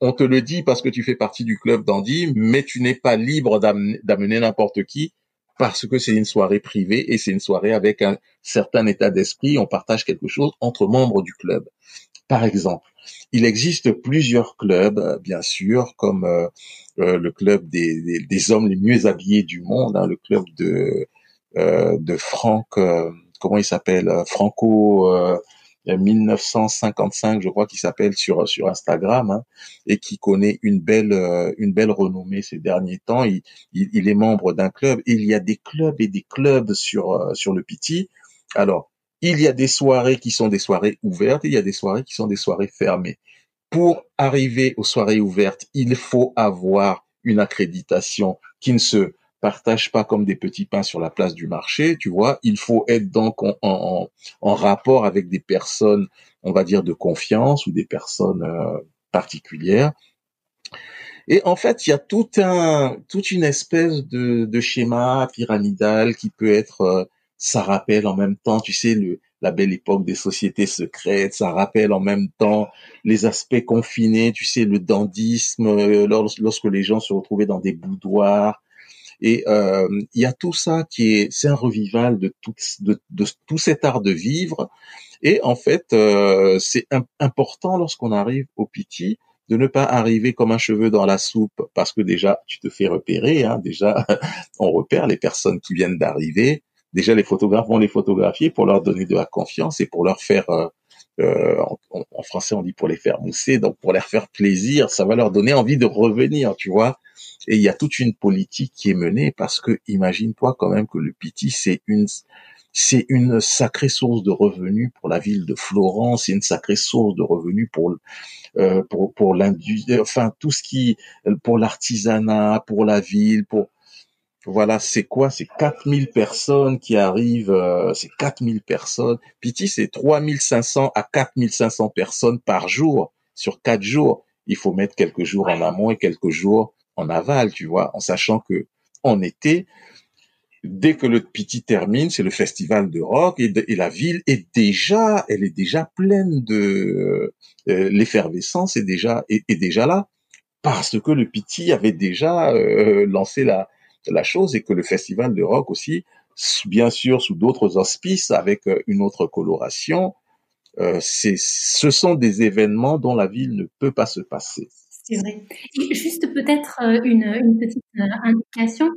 on te le dit parce que tu fais partie du club dandy, mais tu n'es pas libre d'amener n'importe qui parce que c'est une soirée privée et c'est une soirée avec un certain état d'esprit. On partage quelque chose entre membres du club. Par exemple, il existe plusieurs clubs, euh, bien sûr, comme euh, euh, le club des, des, hommes les mieux habillés du monde, hein, le club de de Franck, comment il s'appelle, Franco 1955, je crois qu'il s'appelle sur sur Instagram, hein, et qui connaît une belle euh, une belle renommée ces derniers temps. Il, il, est membre d'un club. il y a des clubs et des clubs sur euh, sur le Piti. Alors, il y a des soirées qui sont des soirées ouvertes, il y a des soirées qui sont des soirées fermées. Pour arriver aux soirées ouvertes, il faut avoir une accréditation qui ne se partage pas comme des petits pains sur la place du marché, tu vois. Il faut être donc en, rapport avec des personnes, on va dire, de confiance ou des personnes euh, particulières. Et en fait, il y a tout un, toute une espèce de, de schéma pyramidal qui peut être, euh, ça rappelle en même temps, tu sais, le, la belle époque des sociétés secrètes, ça rappelle en même temps les aspects confinés, tu sais, le dandisme, euh, lorsque les gens se retrouvaient dans des boudoirs, et euh, il y a tout ça qui est, c'est un revival de tout, de, de, tout cet art de vivre. Et en fait, euh, c'est important lorsqu'on arrive au Piti de ne pas arriver comme un cheveu dans la soupe, parce que déjà tu te fais repérer. Hein, déjà, on repère les personnes qui viennent d'arriver. Déjà, les photographes vont les photographier pour leur donner de la confiance et pour leur faire euh, euh en, en, français on dit pour les faire mousser, donc pour leur faire plaisir, ça va leur donner envie de revenir, tu vois. Et il y a toute une politique qui est menée parce que imagine-toi quand même que le Piti c'est une c'est une sacrée source de revenus pour la ville de Florence, c'est une sacrée source de revenus pour euh, pour pour l'industrie, enfin tout ce qui pour l'artisanat, pour la ville, pour voilà, c'est quoi? C'est 4000 personnes qui arrivent, euh, c'est 4000 personnes. Piti, c'est 3500 à 4500 personnes par jour sur quatre jours. Il faut mettre quelques jours en amont et quelques jours en aval, tu vois, en sachant que en été, dès que le Piti termine, c'est le festival de rock et, la ville est déjà, elle est déjà pleine de euh, l'effervescence est déjà est, déjà là parce que le Piti avait déjà euh, lancé la la chose et que le festival de rock aussi, bien sûr sous d'autres auspices avec euh, une autre coloration, c'est ce sont des événements dont la ville ne peut pas se passer. C'est vrai. Et juste peut-être euh, une, petite euh, indication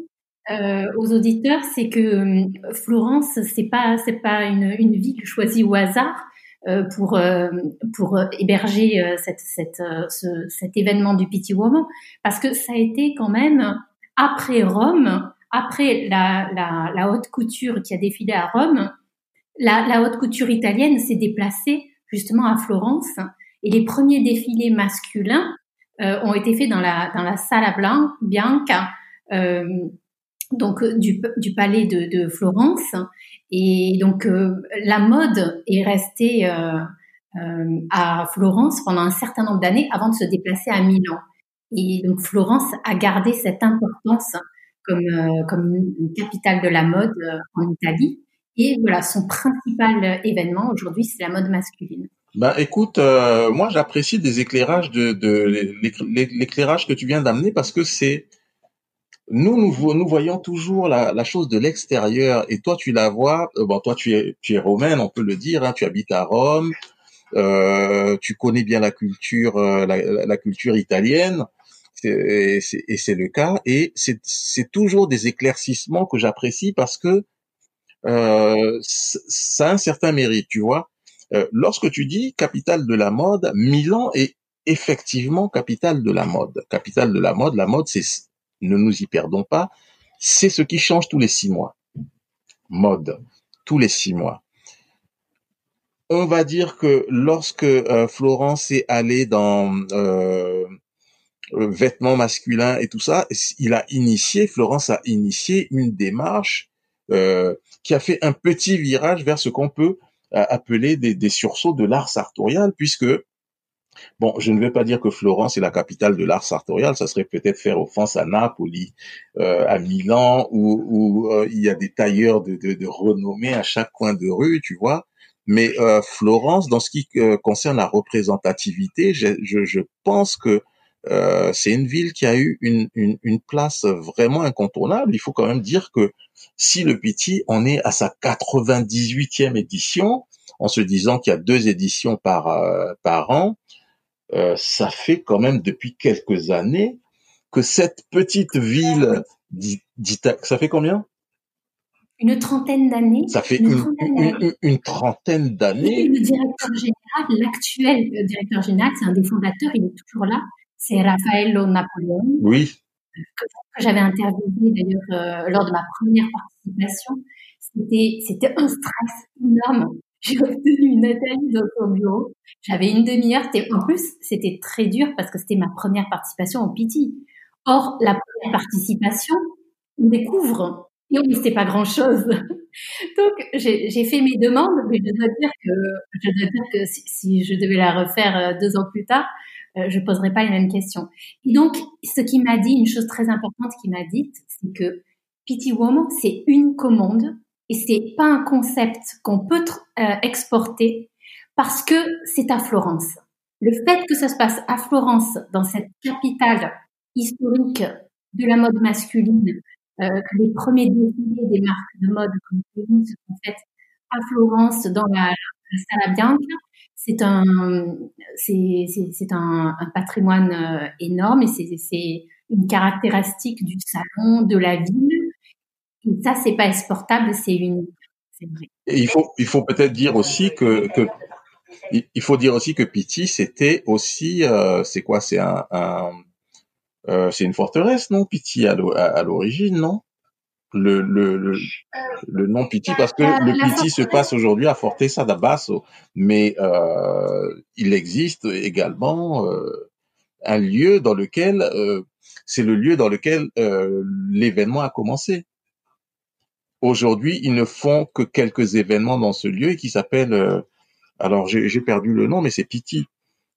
euh, aux auditeurs, c'est que euh, Florence, c'est pas c'est pas une, une ville choisie au hasard euh, pour pour héberger cet événement du Petit Woman, parce que ça a été quand même après Rome, après la, haute couture qui a défilé à Rome, la, haute couture italienne s'est déplacée justement à Florence et les premiers défilés masculins euh, ont été faits dans la, dans la Sala Bianca, euh, donc du, du palais de, Florence. Et donc euh, la mode est restée à Florence pendant un certain nombre d'années avant de se déplacer à Milan. Et donc Florence a gardé cette importance comme, comme une capitale de la mode en Italie. Et voilà, son principal événement aujourd'hui, c'est la mode masculine. Ben écoute, euh, moi j'apprécie des éclairages de, de l'éclairage que tu viens d'amener parce que c'est nous, nous nous voyons toujours la, chose de l'extérieur et toi tu la vois. Euh, bon, toi tu es tu es romaine, on peut le dire. Hein, tu habites à Rome, euh, tu connais bien la culture euh, la, culture italienne et c'est le cas et c'est toujours des éclaircissements que j'apprécie parce que euh, ça a un certain mérite, tu vois. Euh, lorsque tu dis capitale de la mode, Milan est effectivement capitale de la mode. Capitale de la mode, la mode, c'est, ne nous y perdons pas, c'est ce qui change tous les six mois. Mode, tous les six mois. On va dire que lorsque euh, Florence est allée dans euh, vêtements masculins et tout ça, il a initié, Florence a initié une démarche euh, qui a fait un petit virage vers ce qu'on peut euh, appeler des, des, sursauts de l'art sartorial, puisque Bon, je ne vais pas dire que Florence est la capitale de l'art sartorial, ça serait peut-être faire offense à Napoli, euh, à Milan, où, où euh, il y a des tailleurs de, de, de, renommée à chaque coin de rue, tu vois. Mais euh, Florence, dans ce qui euh, concerne la représentativité, je, je, je pense que euh, c'est une ville qui a eu une, une, une, place vraiment incontournable. Il faut quand même dire que si le Piti en est à sa 98e édition, en se disant qu'il y a deux éditions par, euh, par an, euh, ça fait quand même depuis quelques années que cette petite ville ça fait combien? Une trentaine d'années. Ça fait une, trentaine d'années. Le directeur général, l'actuel directeur général, c'est un des fondateurs, il est toujours là, c'est Raffaello Napoleon. Oui. Que, que j'avais interviewé d'ailleurs euh, lors de ma première participation. C'était, c'était un stress énorme j'ai obtenu une Nathalie dans son bureau. J'avais une demi-heure. En plus, c'était très dur parce que c'était ma première participation au PT. Or, la première participation, on découvre et on ne sait pas grand-chose. Donc, j'ai fait mes demandes, mais je dois dire que, je dois dire que si, si je devais la refaire euh, deux ans plus tard, euh, je poserais pas les mêmes questions. Et donc, ce qui m'a dit, une chose très importante qui m'a dit, c'est que PT Woman, c'est une commande et c'est pas un concept qu'on peut euh, exporter parce que c'est à Florence. Le fait que ça se passe à Florence, dans cette capitale historique de la mode masculine, euh, que les premiers défilés des marques de mode comme se sont faits à Florence dans la, la Sala Bianca, c'est un, c'est, un, un, patrimoine euh, énorme et c'est, c'est une caractéristique du salon, de la ville. Ça, c'est pas exportable, c'est. Et il faut, il faut peut-être dire aussi que, que, il faut dire aussi que Piti, c'était aussi, euh, c'est quoi, c'est un, un euh, c'est une forteresse, non, Piti à l'origine, non? Le, le, le, le, nom Piti, parce que le Piti se passe aujourd'hui à Forteza da Basso, mais euh, il existe également euh, un lieu dans lequel, euh, c'est le lieu dans lequel l'événement a commencé. Aujourd'hui, ils ne font que quelques événements dans ce lieu qui s'appelle, alors j'ai perdu le nom, mais c'est Piti.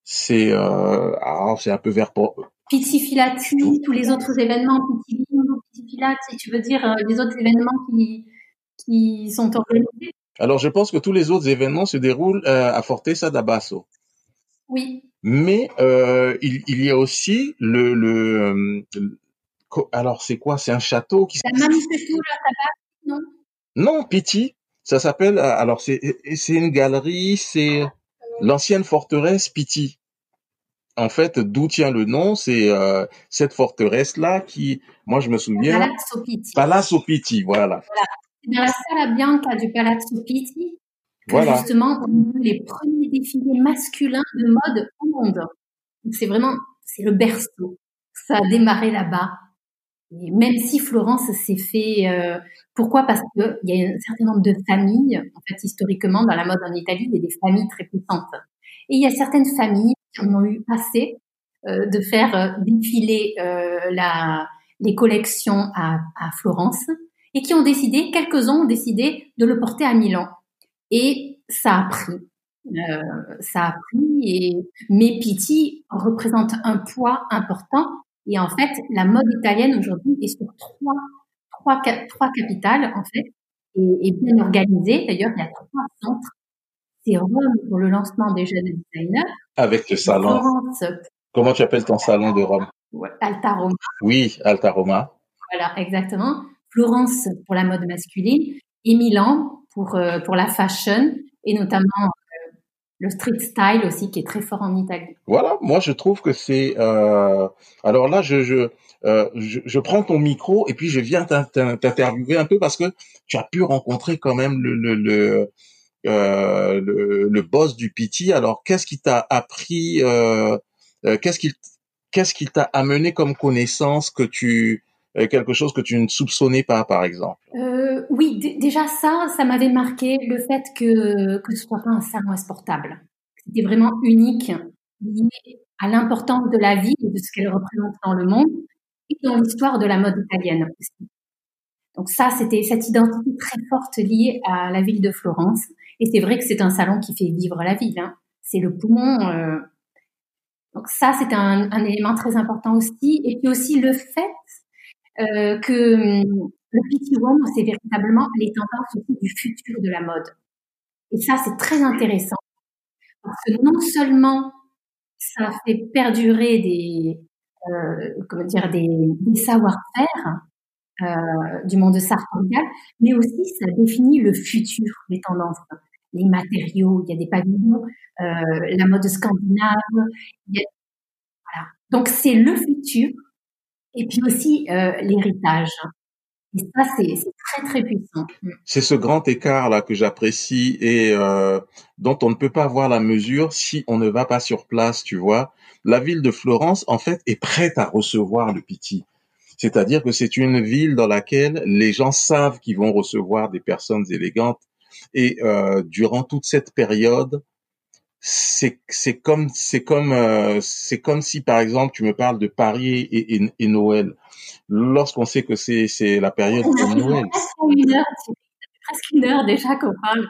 C'est ah, c'est un peu vers Piti Filati, tous les autres événements, Piti Filati, si tu veux dire euh, les autres événements qui qui sont organisés? Alors je pense que tous les autres événements se déroulent euh, à Forteza da Basso. Oui. Mais euh, il, il, y a aussi le, le, le alors c'est quoi? C'est un château qui. La non? Non, Piti. Ça s'appelle, alors c'est, c'est une galerie, c'est l'ancienne forteresse Piti. En fait, d'où tient le nom, c'est euh, cette forteresse-là qui, moi je me souviens. Palazzo Pitti. Palazzo Pitti, voilà. voilà. Dans la Sala Bianca du Palazzo Pitti, que voilà. justement, on les premiers défilés masculins de mode au monde. C'est vraiment, c'est le berceau. Ça a démarré là-bas. Et même si Florence s'est fait, euh, pourquoi? Parce qu'il y a un certain nombre de familles, en fait, historiquement, dans la mode en Italie, il y a des familles très puissantes. Et il y a certaines familles en ont eu assez euh, de faire euh, défiler euh, la, les collections à, à, Florence et qui ont décidé, quelques-uns ont décidé de le porter à Milan. Et ça a pris. Euh, ça a pris et mais Pitti représente un poids important et en fait, la mode italienne aujourd'hui est sur trois, trois, trois capitales, en fait, et, et bien organisée. D'ailleurs, il y a trois centres. C'est Rome pour le lancement des jeunes designers. Avec le salon. Florence. Comment tu appelles ton salon de Rome? Alta Roma. Oui, Alta Roma. Voilà, exactement. Florence pour la mode masculine et Milan pour, euh, pour la fashion et notamment le street style aussi qui est très fort en Italie. Voilà, moi je trouve que c'est. Euh... Alors là, je je, euh, je, je prends ton micro et puis je viens t'interviewer un peu parce que tu as pu rencontrer quand même le le le, euh, le, boss du PT. Alors qu'est-ce qui t'a appris euh, euh Qu'est-ce qu'il qu'est-ce qui t'a amené comme connaissance que tu quelque chose que tu ne soupçonnais pas, par exemple? Oui, déjà ça, ça m'avait marqué le fait que que ce soit pas un salon exportable. C'était vraiment unique, lié à l'importance de la ville et de ce qu'elle représente dans le monde et dans l'histoire de la mode italienne aussi. Donc ça, c'était cette identité très forte liée à la ville de Florence. Et c'est vrai que c'est un salon qui fait vivre la ville. Hein. C'est le poumon. Euh. Donc ça, c'est un, élément très important aussi. Et puis aussi le fait euh, que le Petit Rome, c'est véritablement les tendances aussi du futur de la mode. Et ça, c'est très intéressant. Parce que non seulement ça fait perdurer des, euh, comment dire, des savoir-faire, euh, du monde sartorial, mais aussi ça définit le futur des tendances. Les matériaux, il y a des pavillons, euh, la mode scandinave, voilà. Donc c'est le futur et puis aussi euh, l'héritage. Et ça, c'est très, très puissant. C'est ce grand écart-là que j'apprécie et dont on ne peut pas voir la mesure si on ne va pas sur place, tu vois. La ville de Florence, en fait, est prête à recevoir le Pitti. C'est-à-dire que c'est une ville dans laquelle les gens savent qu'ils vont recevoir des personnes élégantes. Et euh, durant toute cette période, c'est comme c'est comme euh, c'est comme si par exemple tu me parles de Paris et, et, et Noël. Lorsqu'on sait que c'est c'est la période de Noël. Une heure, presque une heure déjà qu'on parle.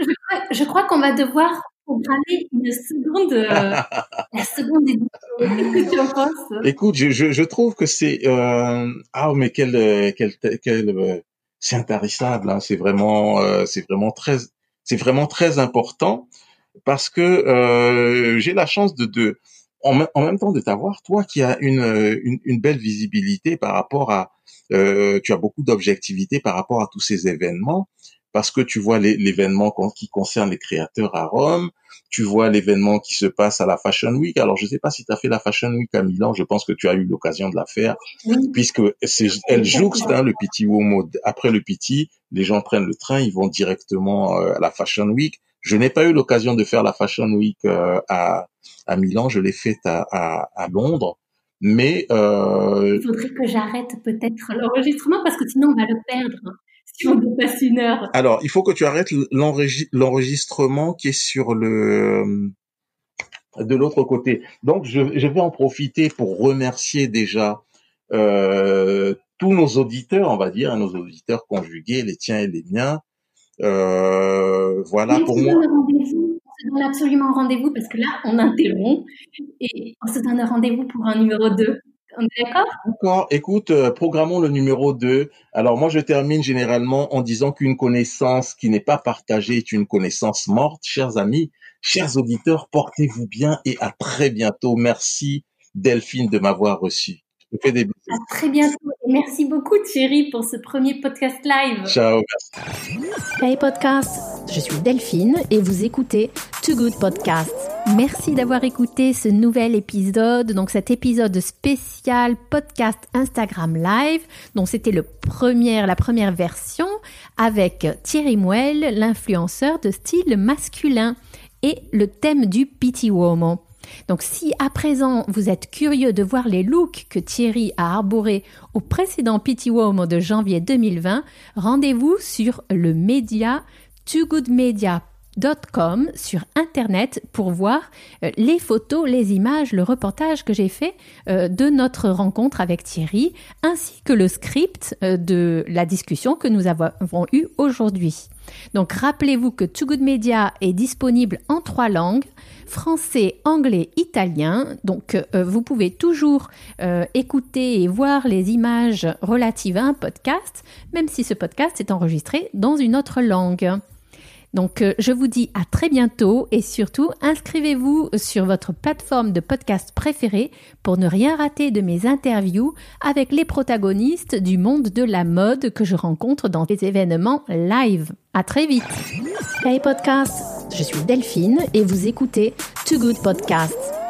Je crois, je crois qu'on va devoir programmer une seconde, euh, la seconde édition. Qu'est-ce que tu en penses? Écoute, je, je, je trouve que c'est euh, ah mais quel quel quel euh, c'est intarissable. Hein. C'est vraiment euh, c'est vraiment très c'est vraiment très important parce que euh, j'ai la chance de, de en, en, même temps de t'avoir toi qui as une, une, une belle visibilité par rapport à euh, tu as beaucoup d'objectivité par rapport à tous ces événements parce que tu vois l'événement qui concerne les créateurs à Rome, tu vois l'événement qui se passe à la Fashion Week. Alors, je ne sais pas si tu as fait la Fashion Week à Milan, je pense que tu as eu l'occasion de la faire, puisque c'est, elle jouxte hein, le Pitti Uomo. Après le Pitti, les gens prennent le train, ils vont directement euh, à la Fashion Week. Je n'ai pas eu l'occasion de faire la Fashion Week euh, à, à Milan, je l'ai faite à, à, à Londres. Mais euh... il faudrait que j'arrête peut-être l'enregistrement parce que sinon on va le perdre si on dépasse une heure. Alors, il faut que tu arrêtes l'enregistrement qui est sur le de l'autre côté. Donc, je, je, vais en profiter pour remercier déjà euh, tous nos auditeurs, on va dire, nos auditeurs conjugués, les tiens et les miens. Euh, voilà Mais pour moi. On se donne absolument rendez-vous parce que là, on interrompt et on se donne rendez-vous pour un numéro 2. On est d'accord? D'accord. Écoute, euh, programmons le numéro 2. Alors moi, je termine généralement en disant qu'une connaissance qui n'est pas partagée est une connaissance morte. Chers amis, chers auditeurs, portez-vous bien et à très bientôt. Merci Delphine de m'avoir reçu. Je fais des bisous. À très bientôt. Et merci beaucoup Thierry pour ce premier podcast live. Ciao. Hey podcast, je suis Delphine et vous écoutez Too Good Podcast. Merci d'avoir écouté ce nouvel épisode, donc cet épisode spécial podcast Instagram Live, dont c'était le premier, la première version avec Thierry Mouel, l'influenceur de style masculin, et le thème du Pity Woman. Donc si à présent vous êtes curieux de voir les looks que Thierry a arborés au précédent Pity Woman de janvier 2020, rendez-vous sur le média toogoodmedia.com Com sur internet pour voir euh, les photos, les images, le reportage que j'ai fait euh, de notre rencontre avec Thierry, ainsi que le script euh, de la discussion que nous avons eue aujourd'hui. Donc rappelez-vous que Too Good Media est disponible en trois langues, français, anglais, italien. Donc vous pouvez toujours écouter et voir les images relatives à un podcast, même si ce podcast est enregistré dans une autre langue. Donc euh, je vous dis à très bientôt et surtout inscrivez-vous sur votre plateforme de podcast préférée pour ne rien rater de mes interviews avec les protagonistes du monde de la mode que je rencontre dans des événements live. À très vite. Hey podcast, je suis Delphine et vous écoutez Too Good Podcasts.